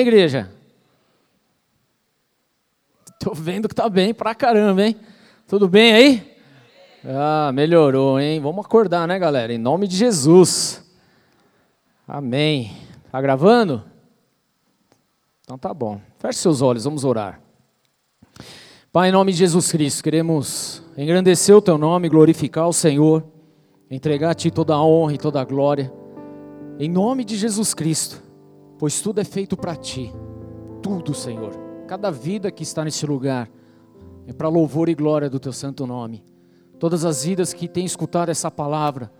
igreja? Tô vendo que tá bem pra caramba, hein? Tudo bem aí? Ah, melhorou, hein? Vamos acordar, né, galera? Em nome de Jesus. Amém. Tá gravando? Então tá bom. Feche seus olhos, vamos orar. Pai, em nome de Jesus Cristo, queremos engrandecer o teu nome, glorificar o Senhor, entregar a ti toda a honra e toda a glória. Em nome de Jesus Cristo, pois tudo é feito para ti. Tudo, Senhor. Cada vida que está nesse lugar é para louvor e glória do teu santo nome. Todas as vidas que têm escutado essa palavra,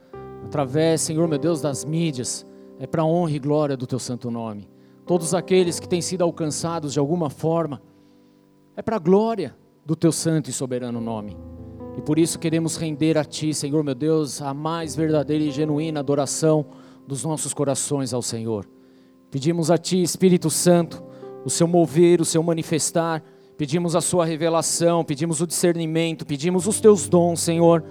através, Senhor meu Deus, das mídias, é para honra e glória do teu santo nome. Todos aqueles que têm sido alcançados de alguma forma, é para a glória do teu santo e soberano nome. E por isso queremos render a Ti, Senhor meu Deus, a mais verdadeira e genuína adoração dos nossos corações ao Senhor. Pedimos a Ti, Espírito Santo, o Seu mover, o Seu manifestar, pedimos a Sua revelação, pedimos o discernimento, pedimos os Teus dons, Senhor,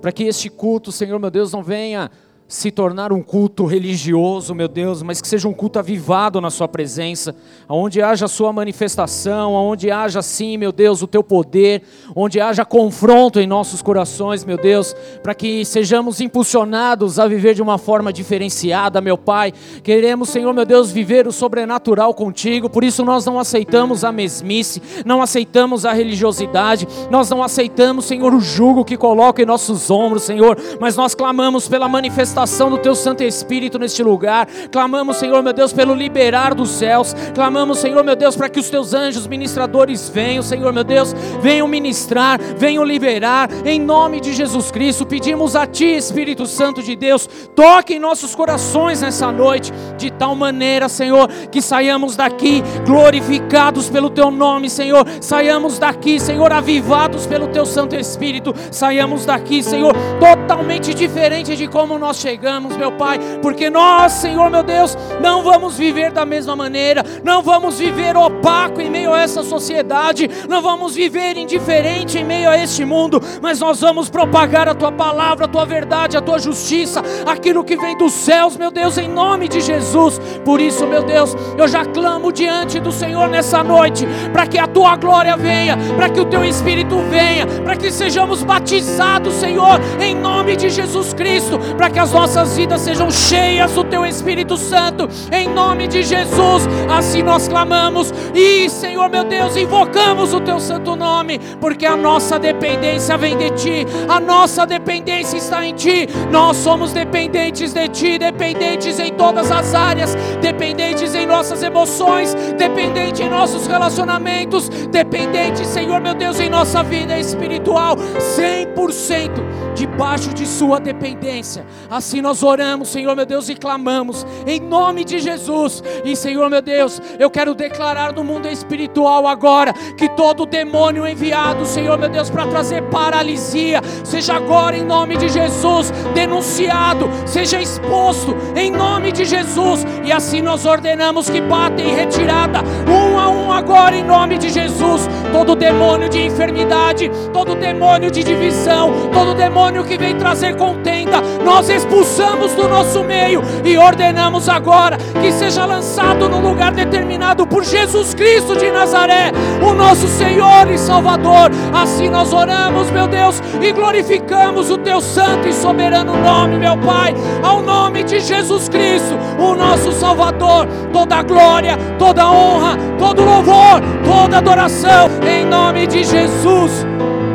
para que este culto, Senhor meu Deus, não venha se tornar um culto religioso, meu Deus, mas que seja um culto avivado na Sua presença, onde haja a Sua manifestação, onde haja, sim, meu Deus, o Teu poder, onde haja confronto em nossos corações, meu Deus, para que sejamos impulsionados a viver de uma forma diferenciada, meu Pai. Queremos, Senhor, meu Deus, viver o sobrenatural contigo, por isso nós não aceitamos a mesmice, não aceitamos a religiosidade, nós não aceitamos, Senhor, o jugo que coloca em nossos ombros, Senhor, mas nós clamamos pela manifestação manifestação do Teu Santo Espírito neste lugar. Clamamos, Senhor meu Deus, pelo liberar dos céus. Clamamos, Senhor meu Deus, para que os Teus anjos ministradores venham, Senhor meu Deus, venham ministrar, venham liberar, em nome de Jesus Cristo. Pedimos a Ti, Espírito Santo de Deus, toque em nossos corações nessa noite, de tal maneira, Senhor, que saiamos daqui glorificados pelo Teu nome, Senhor. Saiamos daqui, Senhor, avivados pelo Teu Santo Espírito. Saiamos daqui, Senhor, totalmente diferente de como nós chegamos, meu Pai, porque nós, Senhor meu Deus, não vamos viver da mesma maneira, não vamos viver opaco em meio a essa sociedade, não vamos viver indiferente em meio a este mundo, mas nós vamos propagar a tua palavra, a tua verdade, a tua justiça, aquilo que vem dos céus, meu Deus, em nome de Jesus. Por isso, meu Deus, eu já clamo diante do Senhor nessa noite, para que a tua glória venha, para que o teu espírito venha, para que sejamos batizados, Senhor, em nome de Jesus Cristo, para que as nossas vidas sejam cheias do Teu Espírito Santo, em nome de Jesus. Assim nós clamamos e, Senhor meu Deus, invocamos o Teu santo nome, porque a nossa dependência vem de Ti, a nossa dependência está em Ti. Nós somos dependentes de Ti, dependentes em todas as áreas, dependentes em nossas emoções, dependentes em nossos relacionamentos, dependentes, Senhor meu Deus, em nossa vida espiritual, 100% debaixo de Sua dependência. Assim nós oramos, Senhor meu Deus, e clamamos em nome de Jesus. E Senhor meu Deus, eu quero declarar no mundo espiritual agora que todo demônio enviado, Senhor meu Deus, para trazer paralisia, seja agora em nome de Jesus denunciado, seja exposto em nome de Jesus. E assim nós ordenamos que bata em retirada, um a um agora em nome de Jesus. Todo demônio de enfermidade, todo demônio de divisão, todo demônio que vem trazer contenda, nós expulsamos expulsamos do nosso meio e ordenamos agora que seja lançado no lugar determinado por Jesus Cristo de Nazaré, o nosso Senhor e Salvador. Assim nós oramos, meu Deus, e glorificamos o teu santo e soberano nome, meu Pai, ao nome de Jesus Cristo, o nosso Salvador. Toda glória, toda honra, todo louvor, toda adoração, em nome de Jesus.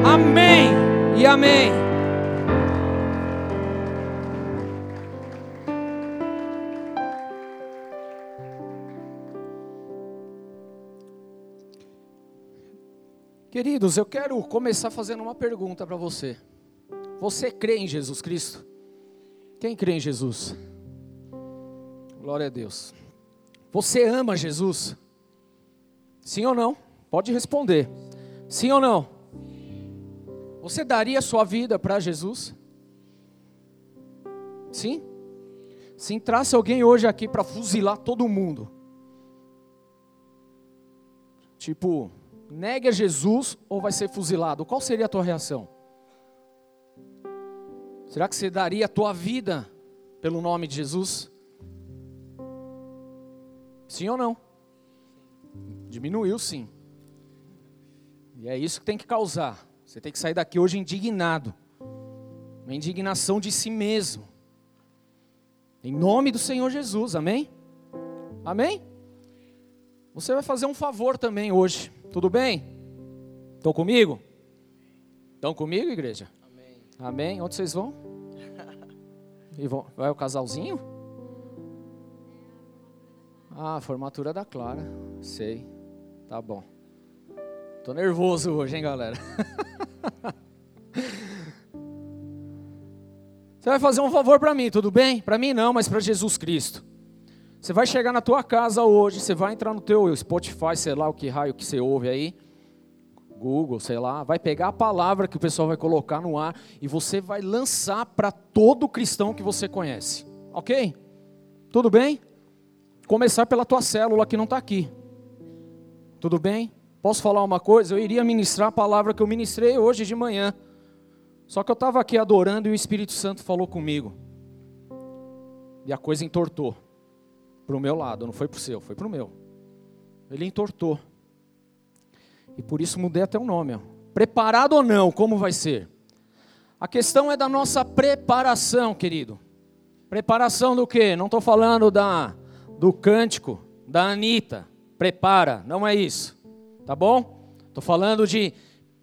Amém e amém. Queridos, eu quero começar fazendo uma pergunta para você. Você crê em Jesus Cristo? Quem crê em Jesus? Glória a Deus. Você ama Jesus? Sim ou não? Pode responder. Sim ou não? Você daria sua vida para Jesus? Sim? Se entrasse alguém hoje aqui para fuzilar todo mundo, tipo, negue a Jesus ou vai ser fuzilado? Qual seria a tua reação? Será que você daria a tua vida pelo nome de Jesus? Sim ou não? Diminuiu sim. E é isso que tem que causar. Você tem que sair daqui hoje indignado. Uma indignação de si mesmo. Em nome do Senhor Jesus, amém? Amém? Você vai fazer um favor também hoje, tudo bem? Estão comigo? Estão comigo, igreja? Amém. Amém? Onde vocês vão? E vão? Vai o casalzinho? Ah, formatura da Clara. Sei. Tá bom. Tô nervoso hoje, hein, galera? Você vai fazer um favor para mim, tudo bem? Para mim não, mas para Jesus Cristo. Você vai chegar na tua casa hoje, você vai entrar no teu Spotify, sei lá o que raio que você ouve aí, Google, sei lá, vai pegar a palavra que o pessoal vai colocar no ar e você vai lançar para todo cristão que você conhece. OK? Tudo bem? Começar pela tua célula que não está aqui. Tudo bem? Posso falar uma coisa? Eu iria ministrar a palavra que eu ministrei hoje de manhã. Só que eu estava aqui adorando e o Espírito Santo falou comigo. E a coisa entortou. Para o meu lado, não foi para o seu, foi para o meu. Ele entortou. E por isso mudei até o nome. Ó. Preparado ou não, como vai ser? A questão é da nossa preparação, querido. Preparação do quê? Não estou falando da, do cântico da Anitta. Prepara, não é isso. Tá bom? Estou falando de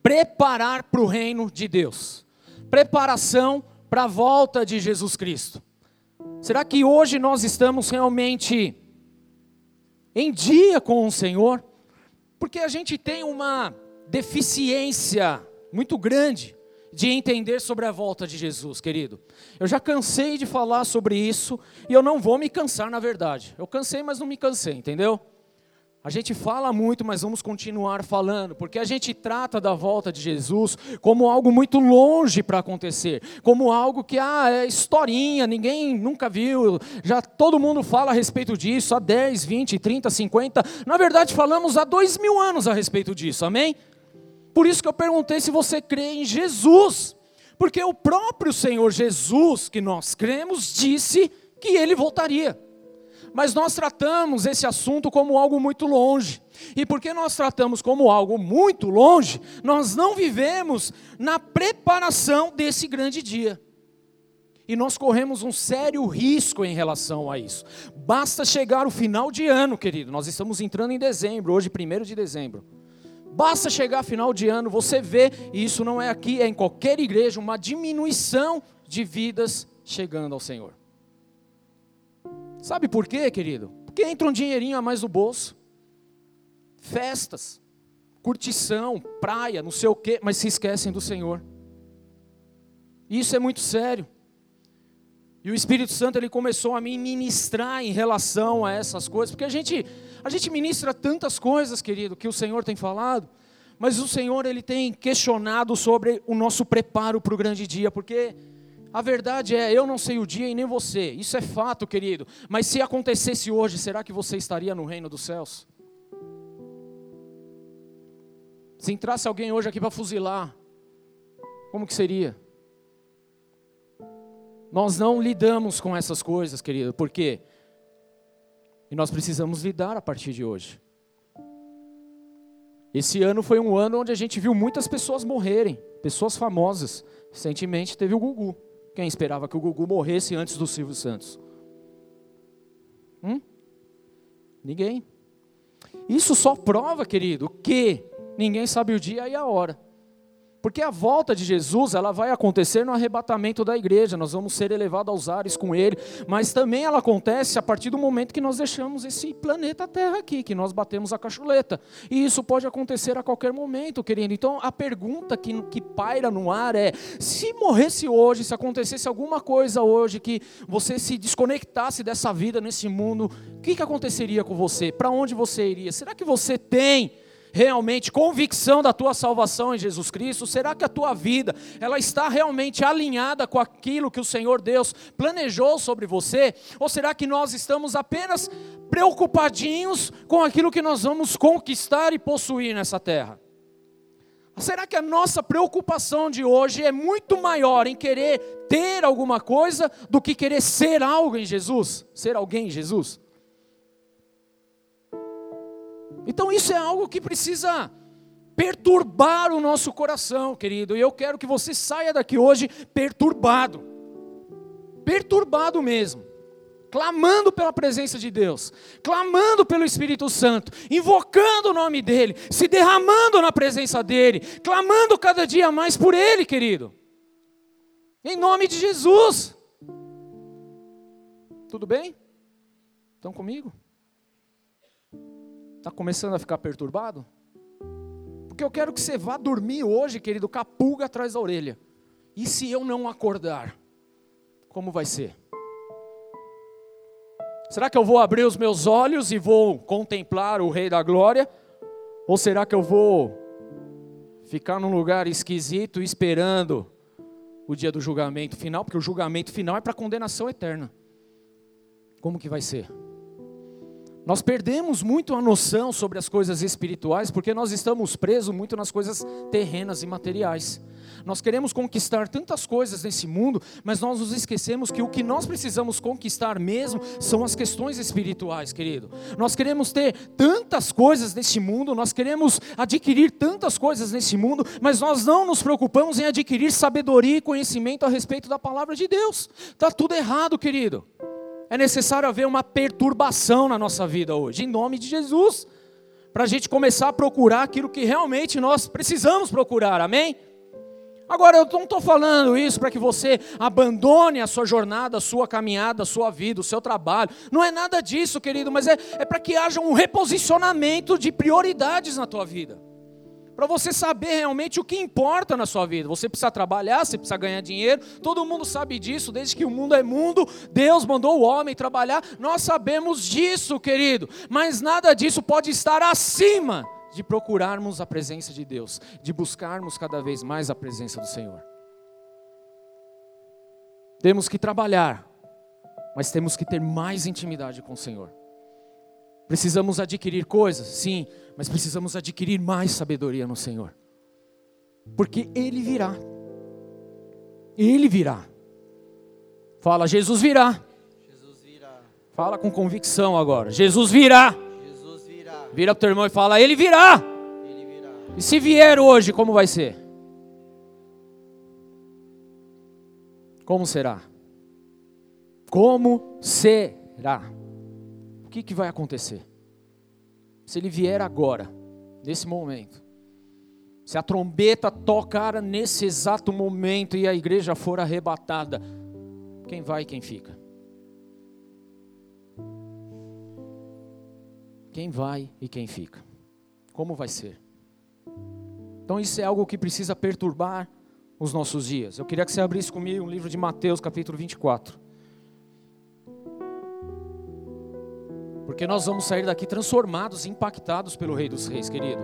preparar para o reino de Deus preparação para a volta de Jesus Cristo. Será que hoje nós estamos realmente em dia com o Senhor? Porque a gente tem uma deficiência muito grande de entender sobre a volta de Jesus, querido. Eu já cansei de falar sobre isso e eu não vou me cansar, na verdade. Eu cansei, mas não me cansei, entendeu? A gente fala muito, mas vamos continuar falando, porque a gente trata da volta de Jesus como algo muito longe para acontecer, como algo que ah, é historinha, ninguém nunca viu, já todo mundo fala a respeito disso há 10, 20, 30, 50. Na verdade, falamos há dois mil anos a respeito disso, amém? Por isso que eu perguntei se você crê em Jesus, porque o próprio Senhor Jesus, que nós cremos, disse que ele voltaria. Mas nós tratamos esse assunto como algo muito longe. E porque nós tratamos como algo muito longe, nós não vivemos na preparação desse grande dia. E nós corremos um sério risco em relação a isso. Basta chegar o final de ano, querido. Nós estamos entrando em dezembro, hoje, primeiro de dezembro. Basta chegar final de ano, você vê, e isso não é aqui, é em qualquer igreja, uma diminuição de vidas chegando ao Senhor. Sabe por quê, querido? Porque entra um dinheirinho a mais no bolso. Festas, curtição, praia, não sei o quê, mas se esquecem do Senhor. Isso é muito sério. E o Espírito Santo ele começou a me ministrar em relação a essas coisas, porque a gente a gente ministra tantas coisas, querido, que o Senhor tem falado, mas o Senhor ele tem questionado sobre o nosso preparo para o grande dia, porque a verdade é, eu não sei o dia e nem você. Isso é fato, querido. Mas se acontecesse hoje, será que você estaria no reino dos céus? Se entrasse alguém hoje aqui para fuzilar, como que seria? Nós não lidamos com essas coisas, querido. Por quê? E nós precisamos lidar a partir de hoje. Esse ano foi um ano onde a gente viu muitas pessoas morrerem, pessoas famosas. Recentemente teve o Gugu. Quem esperava que o Gugu morresse antes do Silvio Santos? Hum? Ninguém. Isso só prova, querido, que ninguém sabe o dia e a hora. Porque a volta de Jesus, ela vai acontecer no arrebatamento da igreja, nós vamos ser elevados aos ares com ele, mas também ela acontece a partir do momento que nós deixamos esse planeta Terra aqui, que nós batemos a cachuleta. E isso pode acontecer a qualquer momento, querido. Então a pergunta que, que paira no ar é: se morresse hoje, se acontecesse alguma coisa hoje, que você se desconectasse dessa vida nesse mundo, o que, que aconteceria com você? Para onde você iria? Será que você tem realmente convicção da tua salvação em Jesus Cristo? Será que a tua vida ela está realmente alinhada com aquilo que o Senhor Deus planejou sobre você? Ou será que nós estamos apenas preocupadinhos com aquilo que nós vamos conquistar e possuir nessa terra? Será que a nossa preocupação de hoje é muito maior em querer ter alguma coisa do que querer ser algo em Jesus? Ser alguém em Jesus? Então isso é algo que precisa perturbar o nosso coração, querido. E eu quero que você saia daqui hoje perturbado. Perturbado mesmo. Clamando pela presença de Deus, clamando pelo Espírito Santo, invocando o nome dEle, se derramando na presença dEle, clamando cada dia mais por Ele, querido. Em nome de Jesus. Tudo bem? Estão comigo? Está começando a ficar perturbado? Porque eu quero que você vá dormir hoje, querido, com a pulga atrás da orelha. E se eu não acordar? Como vai ser? Será que eu vou abrir os meus olhos e vou contemplar o Rei da Glória? Ou será que eu vou ficar num lugar esquisito esperando o dia do julgamento final? Porque o julgamento final é para condenação eterna. Como que vai ser? Nós perdemos muito a noção sobre as coisas espirituais porque nós estamos presos muito nas coisas terrenas e materiais. Nós queremos conquistar tantas coisas nesse mundo, mas nós nos esquecemos que o que nós precisamos conquistar mesmo são as questões espirituais, querido. Nós queremos ter tantas coisas nesse mundo, nós queremos adquirir tantas coisas nesse mundo, mas nós não nos preocupamos em adquirir sabedoria e conhecimento a respeito da palavra de Deus. Está tudo errado, querido é necessário haver uma perturbação na nossa vida hoje, em nome de Jesus, para a gente começar a procurar aquilo que realmente nós precisamos procurar, amém? Agora, eu não estou falando isso para que você abandone a sua jornada, a sua caminhada, a sua vida, o seu trabalho. Não é nada disso, querido, mas é, é para que haja um reposicionamento de prioridades na tua vida para você saber realmente o que importa na sua vida. Você precisa trabalhar, você precisa ganhar dinheiro, todo mundo sabe disso, desde que o mundo é mundo, Deus mandou o homem trabalhar, nós sabemos disso, querido, mas nada disso pode estar acima de procurarmos a presença de Deus, de buscarmos cada vez mais a presença do Senhor. Temos que trabalhar, mas temos que ter mais intimidade com o Senhor. Precisamos adquirir coisas, sim, mas precisamos adquirir mais sabedoria no Senhor. Porque Ele virá. Ele virá. Fala, Jesus virá. Jesus virá. Fala com convicção agora. Jesus virá. Jesus virá. Vira para o teu irmão e fala, Ele virá. Ele virá. E se vier hoje, como vai ser? Como será? Como será? o que, que vai acontecer? Se ele vier agora, nesse momento, se a trombeta tocar nesse exato momento e a igreja for arrebatada, quem vai e quem fica? Quem vai e quem fica? Como vai ser? Então isso é algo que precisa perturbar os nossos dias. Eu queria que você abrisse comigo um livro de Mateus, capítulo 24. Porque nós vamos sair daqui transformados, impactados pelo Rei dos Reis, querido.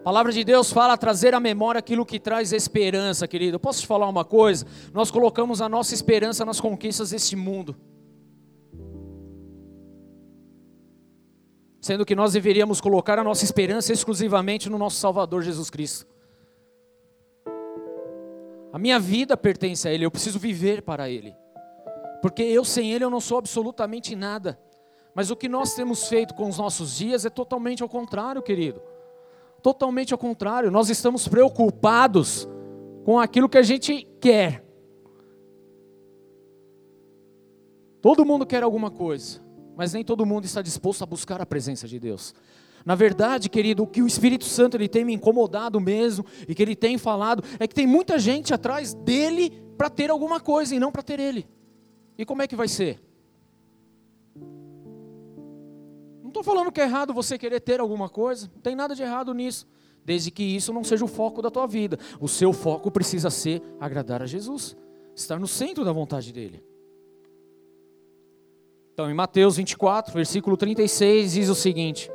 A palavra de Deus fala trazer à memória aquilo que traz esperança, querido. Posso te falar uma coisa? Nós colocamos a nossa esperança nas conquistas deste mundo. Sendo que nós deveríamos colocar a nossa esperança exclusivamente no nosso Salvador Jesus Cristo. A minha vida pertence a Ele, eu preciso viver para Ele. Porque eu sem Ele eu não sou absolutamente nada. Mas o que nós temos feito com os nossos dias é totalmente ao contrário, querido. Totalmente ao contrário. Nós estamos preocupados com aquilo que a gente quer. Todo mundo quer alguma coisa, mas nem todo mundo está disposto a buscar a presença de Deus. Na verdade, querido, o que o Espírito Santo ele tem me incomodado mesmo e que ele tem falado é que tem muita gente atrás dele para ter alguma coisa e não para ter ele. E como é que vai ser? Estou falando que é errado você querer ter alguma coisa, não tem nada de errado nisso, desde que isso não seja o foco da tua vida. O seu foco precisa ser agradar a Jesus, estar no centro da vontade dele. Então, em Mateus 24, versículo 36, diz o seguinte: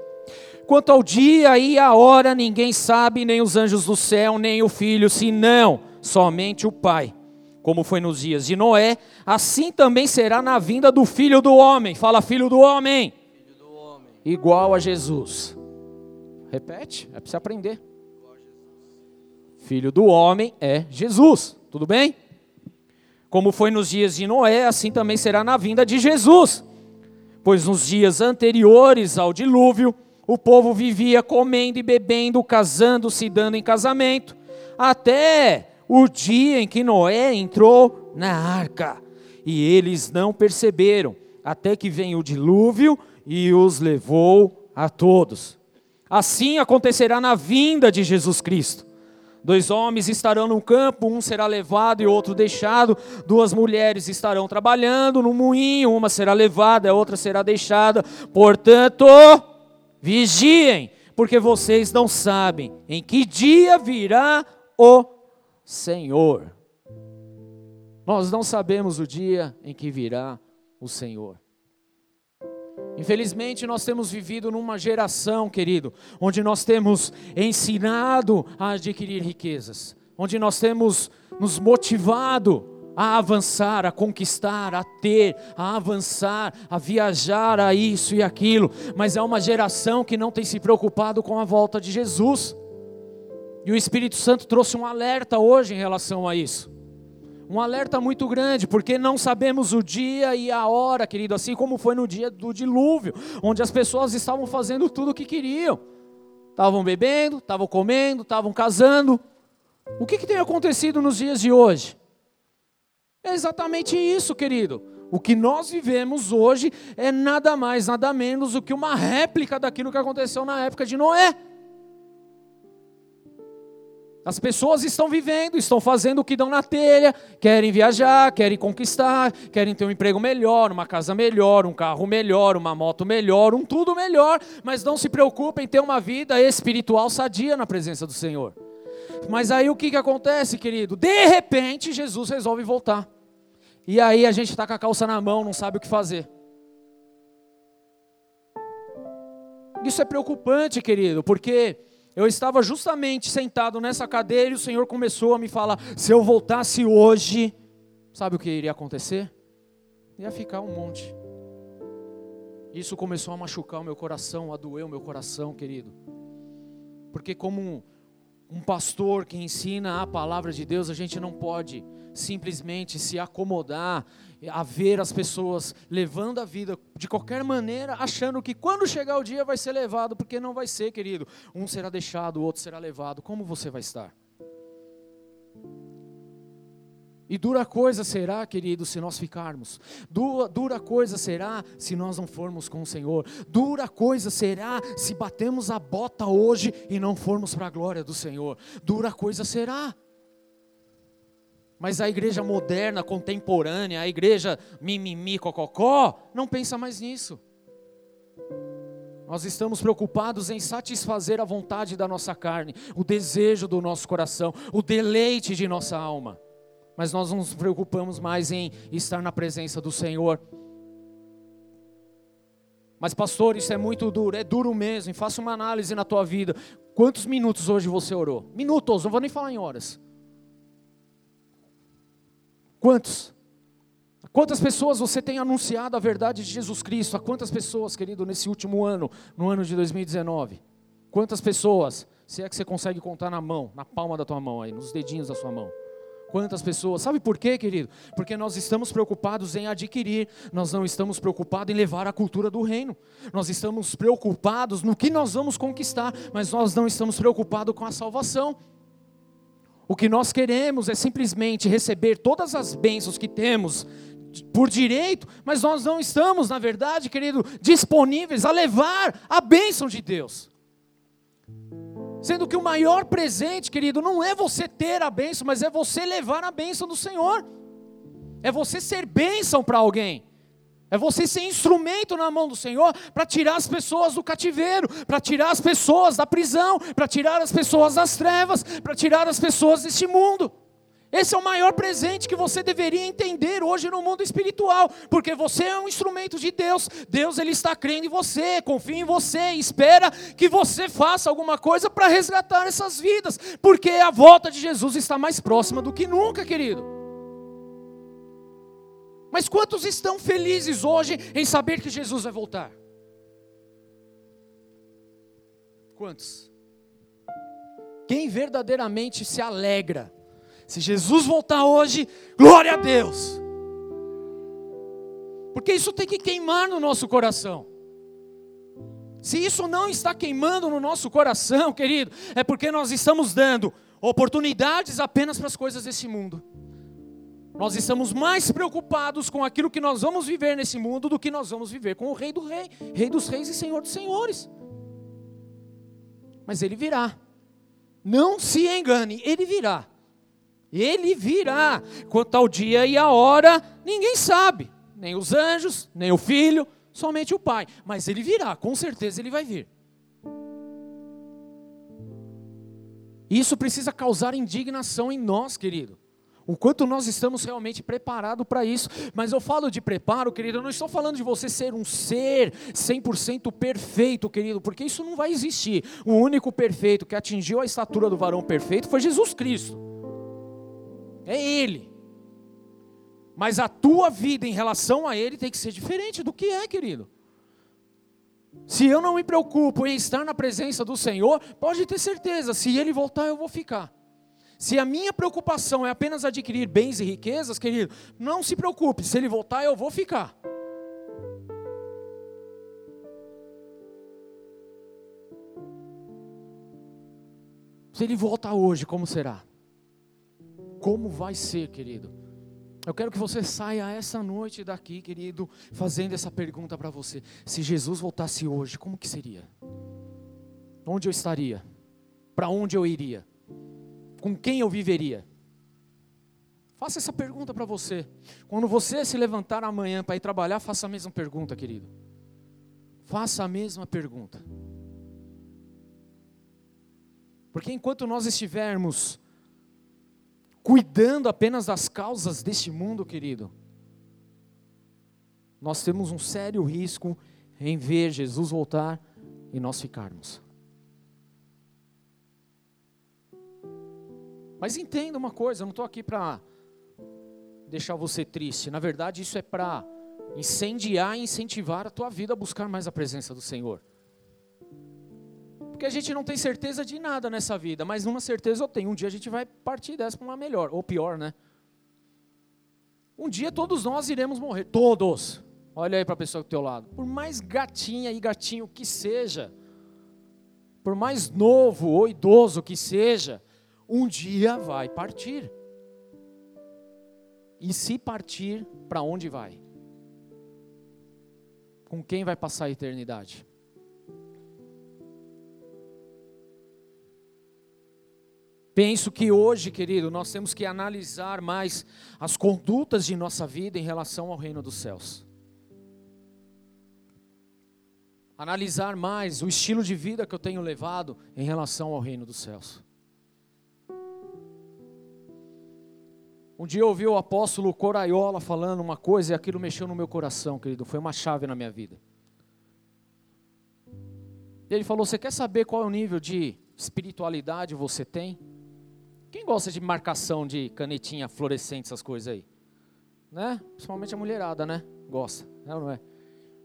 Quanto ao dia e a hora, ninguém sabe, nem os anjos do céu, nem o filho, senão somente o Pai. Como foi nos dias de Noé, assim também será na vinda do filho do homem. Fala, filho do homem igual a Jesus. Repete, é para você aprender. Filho do homem é Jesus. Tudo bem? Como foi nos dias de Noé, assim também será na vinda de Jesus. pois nos dias anteriores ao dilúvio, o povo vivia comendo e bebendo, casando-se e dando em casamento, até o dia em que Noé entrou na arca. E eles não perceberam, até que vem o dilúvio e os levou a todos. Assim acontecerá na vinda de Jesus Cristo. Dois homens estarão no campo, um será levado e outro deixado. Duas mulheres estarão trabalhando no moinho, uma será levada, a outra será deixada. Portanto, vigiem, porque vocês não sabem em que dia virá o Senhor. Nós não sabemos o dia em que virá o Senhor. Infelizmente, nós temos vivido numa geração, querido, onde nós temos ensinado a adquirir riquezas, onde nós temos nos motivado a avançar, a conquistar, a ter, a avançar, a viajar, a isso e aquilo, mas é uma geração que não tem se preocupado com a volta de Jesus. E o Espírito Santo trouxe um alerta hoje em relação a isso um alerta muito grande, porque não sabemos o dia e a hora, querido, assim como foi no dia do dilúvio, onde as pessoas estavam fazendo tudo o que queriam. Estavam bebendo, estavam comendo, estavam casando. O que, que tem acontecido nos dias de hoje? É exatamente isso, querido. O que nós vivemos hoje é nada mais, nada menos do que uma réplica daquilo que aconteceu na época de Noé. As pessoas estão vivendo, estão fazendo o que dão na telha, querem viajar, querem conquistar, querem ter um emprego melhor, uma casa melhor, um carro melhor, uma moto melhor, um tudo melhor, mas não se preocupem em ter uma vida espiritual sadia na presença do Senhor. Mas aí o que, que acontece, querido? De repente Jesus resolve voltar. E aí a gente está com a calça na mão, não sabe o que fazer. Isso é preocupante, querido, porque eu estava justamente sentado nessa cadeira e o Senhor começou a me falar: se eu voltasse hoje, sabe o que iria acontecer? Ia ficar um monte. Isso começou a machucar o meu coração, a doer o meu coração, querido. Porque, como um, um pastor que ensina a palavra de Deus, a gente não pode simplesmente se acomodar a ver as pessoas levando a vida de qualquer maneira, achando que quando chegar o dia vai ser levado, porque não vai ser, querido. Um será deixado, o outro será levado. Como você vai estar? E dura coisa será, querido, se nós ficarmos. Dura, dura, coisa será se nós não formos com o Senhor. Dura coisa será se batemos a bota hoje e não formos para a glória do Senhor. Dura coisa será. Mas a igreja moderna, contemporânea, a igreja mimimi, cococó, não pensa mais nisso. Nós estamos preocupados em satisfazer a vontade da nossa carne, o desejo do nosso coração, o deleite de nossa alma. Mas nós não nos preocupamos mais em estar na presença do Senhor. Mas, pastor, isso é muito duro, é duro mesmo. Faça uma análise na tua vida. Quantos minutos hoje você orou? Minutos, não vou nem falar em horas. Quantos? Quantas pessoas você tem anunciado a verdade de Jesus Cristo? A quantas pessoas, querido, nesse último ano, no ano de 2019? Quantas pessoas? Se é que você consegue contar na mão, na palma da tua mão aí, nos dedinhos da sua mão. Quantas pessoas? Sabe por quê, querido? Porque nós estamos preocupados em adquirir, nós não estamos preocupados em levar a cultura do reino. Nós estamos preocupados no que nós vamos conquistar, mas nós não estamos preocupados com a salvação. O que nós queremos é simplesmente receber todas as bênçãos que temos por direito, mas nós não estamos, na verdade, querido, disponíveis a levar a bênção de Deus. Sendo que o maior presente, querido, não é você ter a bênção, mas é você levar a bênção do Senhor. É você ser bênção para alguém. É você ser instrumento na mão do Senhor para tirar as pessoas do cativeiro, para tirar as pessoas da prisão, para tirar as pessoas das trevas, para tirar as pessoas deste mundo. Esse é o maior presente que você deveria entender hoje no mundo espiritual, porque você é um instrumento de Deus. Deus ele está crendo em você, confia em você, espera que você faça alguma coisa para resgatar essas vidas, porque a volta de Jesus está mais próxima do que nunca, querido. Mas quantos estão felizes hoje em saber que Jesus vai voltar? Quantos? Quem verdadeiramente se alegra? Se Jesus voltar hoje, glória a Deus. Porque isso tem que queimar no nosso coração. Se isso não está queimando no nosso coração, querido, é porque nós estamos dando oportunidades apenas para as coisas desse mundo. Nós estamos mais preocupados com aquilo que nós vamos viver nesse mundo do que nós vamos viver com o Rei do Rei, Rei dos Reis e Senhor dos Senhores. Mas ele virá. Não se engane, ele virá. Ele virá. Quanto ao dia e a hora, ninguém sabe. Nem os anjos, nem o filho, somente o Pai. Mas ele virá, com certeza ele vai vir. Isso precisa causar indignação em nós, querido. O quanto nós estamos realmente preparados para isso. Mas eu falo de preparo, querido, eu não estou falando de você ser um ser 100% perfeito, querido, porque isso não vai existir. O único perfeito que atingiu a estatura do varão perfeito foi Jesus Cristo. É Ele. Mas a tua vida em relação a Ele tem que ser diferente do que é, querido. Se eu não me preocupo em estar na presença do Senhor, pode ter certeza, se Ele voltar, eu vou ficar. Se a minha preocupação é apenas adquirir bens e riquezas, querido, não se preocupe, se ele voltar, eu vou ficar. Se ele voltar hoje, como será? Como vai ser, querido? Eu quero que você saia essa noite daqui, querido, fazendo essa pergunta para você. Se Jesus voltasse hoje, como que seria? Onde eu estaria? Para onde eu iria? Com quem eu viveria? Faça essa pergunta para você. Quando você se levantar amanhã para ir trabalhar, faça a mesma pergunta, querido. Faça a mesma pergunta. Porque enquanto nós estivermos cuidando apenas das causas deste mundo, querido, nós temos um sério risco em ver Jesus voltar e nós ficarmos. Mas entenda uma coisa, eu não estou aqui para deixar você triste. Na verdade, isso é para incendiar e incentivar a tua vida a buscar mais a presença do Senhor. Porque a gente não tem certeza de nada nessa vida, mas uma certeza eu tenho: um dia a gente vai partir dessa para uma melhor, ou pior, né? Um dia todos nós iremos morrer, todos. Olha aí para a pessoa do teu lado. Por mais gatinha e gatinho que seja, por mais novo ou idoso que seja, um dia vai partir. E se partir, para onde vai? Com quem vai passar a eternidade? Penso que hoje, querido, nós temos que analisar mais as condutas de nossa vida em relação ao reino dos céus. Analisar mais o estilo de vida que eu tenho levado em relação ao reino dos céus. Um dia eu ouvi o apóstolo Coraiola falando uma coisa e aquilo mexeu no meu coração, querido. Foi uma chave na minha vida. Ele falou: Você quer saber qual é o nível de espiritualidade você tem? Quem gosta de marcação de canetinha fluorescente, essas coisas aí? Né? Principalmente a mulherada, né? Gosta, é ou não é?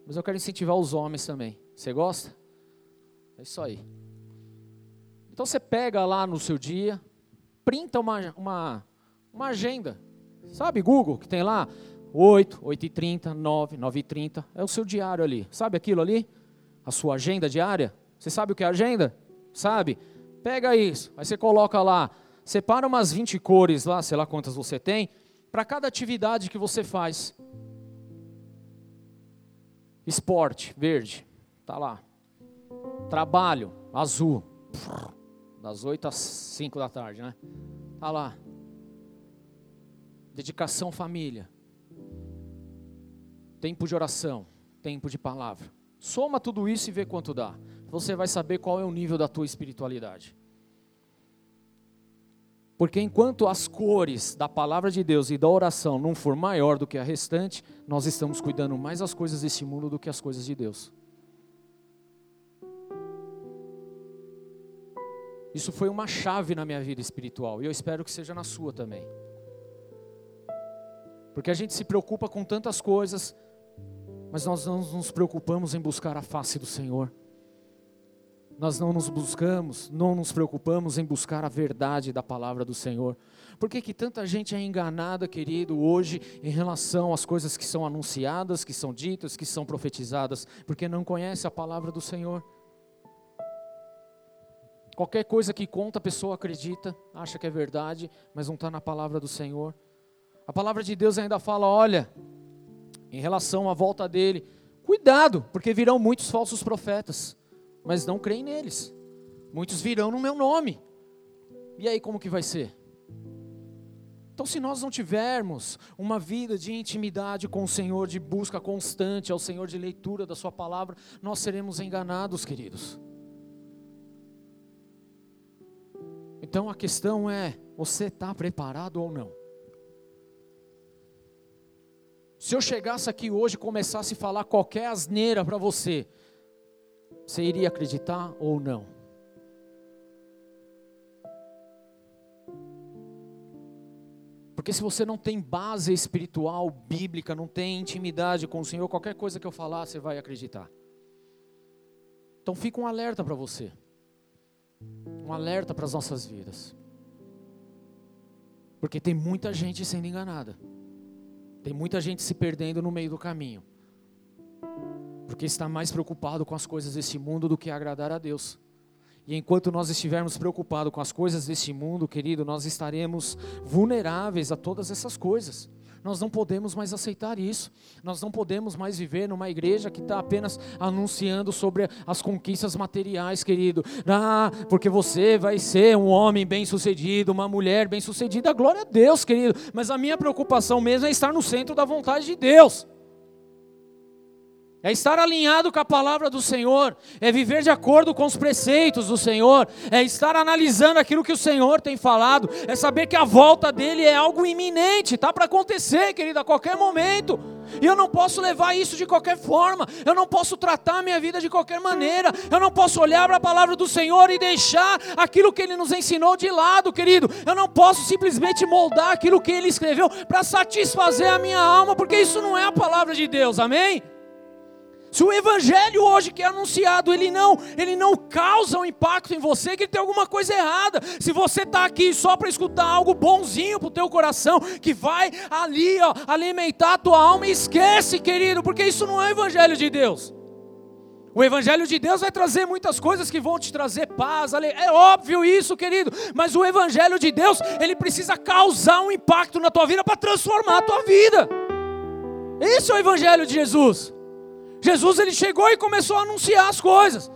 Mas eu quero incentivar os homens também. Você gosta? É isso aí. Então você pega lá no seu dia, printa uma, uma uma agenda. Sabe Google que tem lá 8, 8 e 30, 9, 9 e 30. É o seu diário ali. Sabe aquilo ali? A sua agenda diária? Você sabe o que é agenda? Sabe? Pega isso. Aí você coloca lá. Separa umas 20 cores lá, sei lá quantas você tem, para cada atividade que você faz. Esporte, verde. Tá lá. Trabalho, azul. Das 8 às 5 da tarde, né? Tá lá dedicação família, tempo de oração, tempo de palavra. Soma tudo isso e vê quanto dá. Você vai saber qual é o nível da tua espiritualidade. Porque enquanto as cores da palavra de Deus e da oração não for maior do que a restante, nós estamos cuidando mais das coisas desse mundo do que as coisas de Deus. Isso foi uma chave na minha vida espiritual e eu espero que seja na sua também. Porque a gente se preocupa com tantas coisas, mas nós não nos preocupamos em buscar a face do Senhor. nós não nos buscamos, não nos preocupamos em buscar a verdade da palavra do Senhor. Por que, que tanta gente é enganada, querido, hoje, em relação às coisas que são anunciadas, que são ditas, que são profetizadas? Porque não conhece a palavra do Senhor. Qualquer coisa que conta, a pessoa acredita, acha que é verdade, mas não está na palavra do Senhor. A palavra de Deus ainda fala: olha, em relação à volta dele, cuidado, porque virão muitos falsos profetas mas não creem neles. Muitos virão no meu nome. E aí como que vai ser? Então, se nós não tivermos uma vida de intimidade com o Senhor, de busca constante ao Senhor, de leitura da Sua palavra, nós seremos enganados, queridos. Então a questão é: você está preparado ou não? Se eu chegasse aqui hoje e começasse a falar qualquer asneira para você, você iria acreditar ou não? Porque se você não tem base espiritual, bíblica, não tem intimidade com o Senhor, qualquer coisa que eu falar, você vai acreditar. Então fica um alerta para você. Um alerta para as nossas vidas. Porque tem muita gente sendo enganada. Tem muita gente se perdendo no meio do caminho porque está mais preocupado com as coisas desse mundo do que agradar a Deus. E enquanto nós estivermos preocupados com as coisas desse mundo, querido, nós estaremos vulneráveis a todas essas coisas. Nós não podemos mais aceitar isso. Nós não podemos mais viver numa igreja que está apenas anunciando sobre as conquistas materiais, querido. Ah, porque você vai ser um homem bem-sucedido, uma mulher bem-sucedida. Glória a Deus, querido. Mas a minha preocupação mesmo é estar no centro da vontade de Deus é estar alinhado com a palavra do Senhor, é viver de acordo com os preceitos do Senhor, é estar analisando aquilo que o Senhor tem falado, é saber que a volta dele é algo iminente, está para acontecer, querido, a qualquer momento. E eu não posso levar isso de qualquer forma, eu não posso tratar a minha vida de qualquer maneira, eu não posso olhar para a palavra do Senhor e deixar aquilo que Ele nos ensinou de lado, querido. Eu não posso simplesmente moldar aquilo que Ele escreveu para satisfazer a minha alma, porque isso não é a palavra de Deus, amém? Se o evangelho hoje que é anunciado, ele não, ele não causa um impacto em você, que tem alguma coisa errada. Se você está aqui só para escutar algo bonzinho para o teu coração, que vai ali ó, alimentar a tua alma, esquece, querido, porque isso não é o evangelho de Deus. O Evangelho de Deus vai trazer muitas coisas que vão te trazer paz, é óbvio isso, querido, mas o Evangelho de Deus, ele precisa causar um impacto na tua vida para transformar a tua vida. Esse é o Evangelho de Jesus. Jesus ele chegou e começou a anunciar as coisas.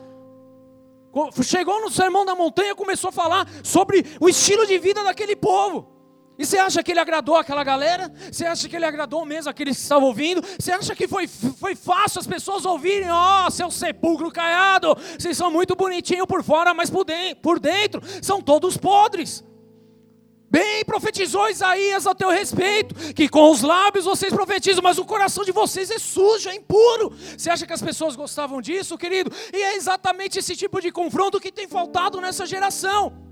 Chegou no Sermão da Montanha e começou a falar sobre o estilo de vida daquele povo. E você acha que ele agradou aquela galera? Você acha que ele agradou mesmo aqueles que estavam ouvindo? Você acha que foi, foi fácil as pessoas ouvirem? Ó, oh, seu sepulcro caiado, vocês são muito bonitinhos por fora, mas por dentro são todos podres. Bem profetizou Isaías a teu respeito, que com os lábios vocês profetizam, mas o coração de vocês é sujo, é impuro. Você acha que as pessoas gostavam disso, querido? E é exatamente esse tipo de confronto que tem faltado nessa geração.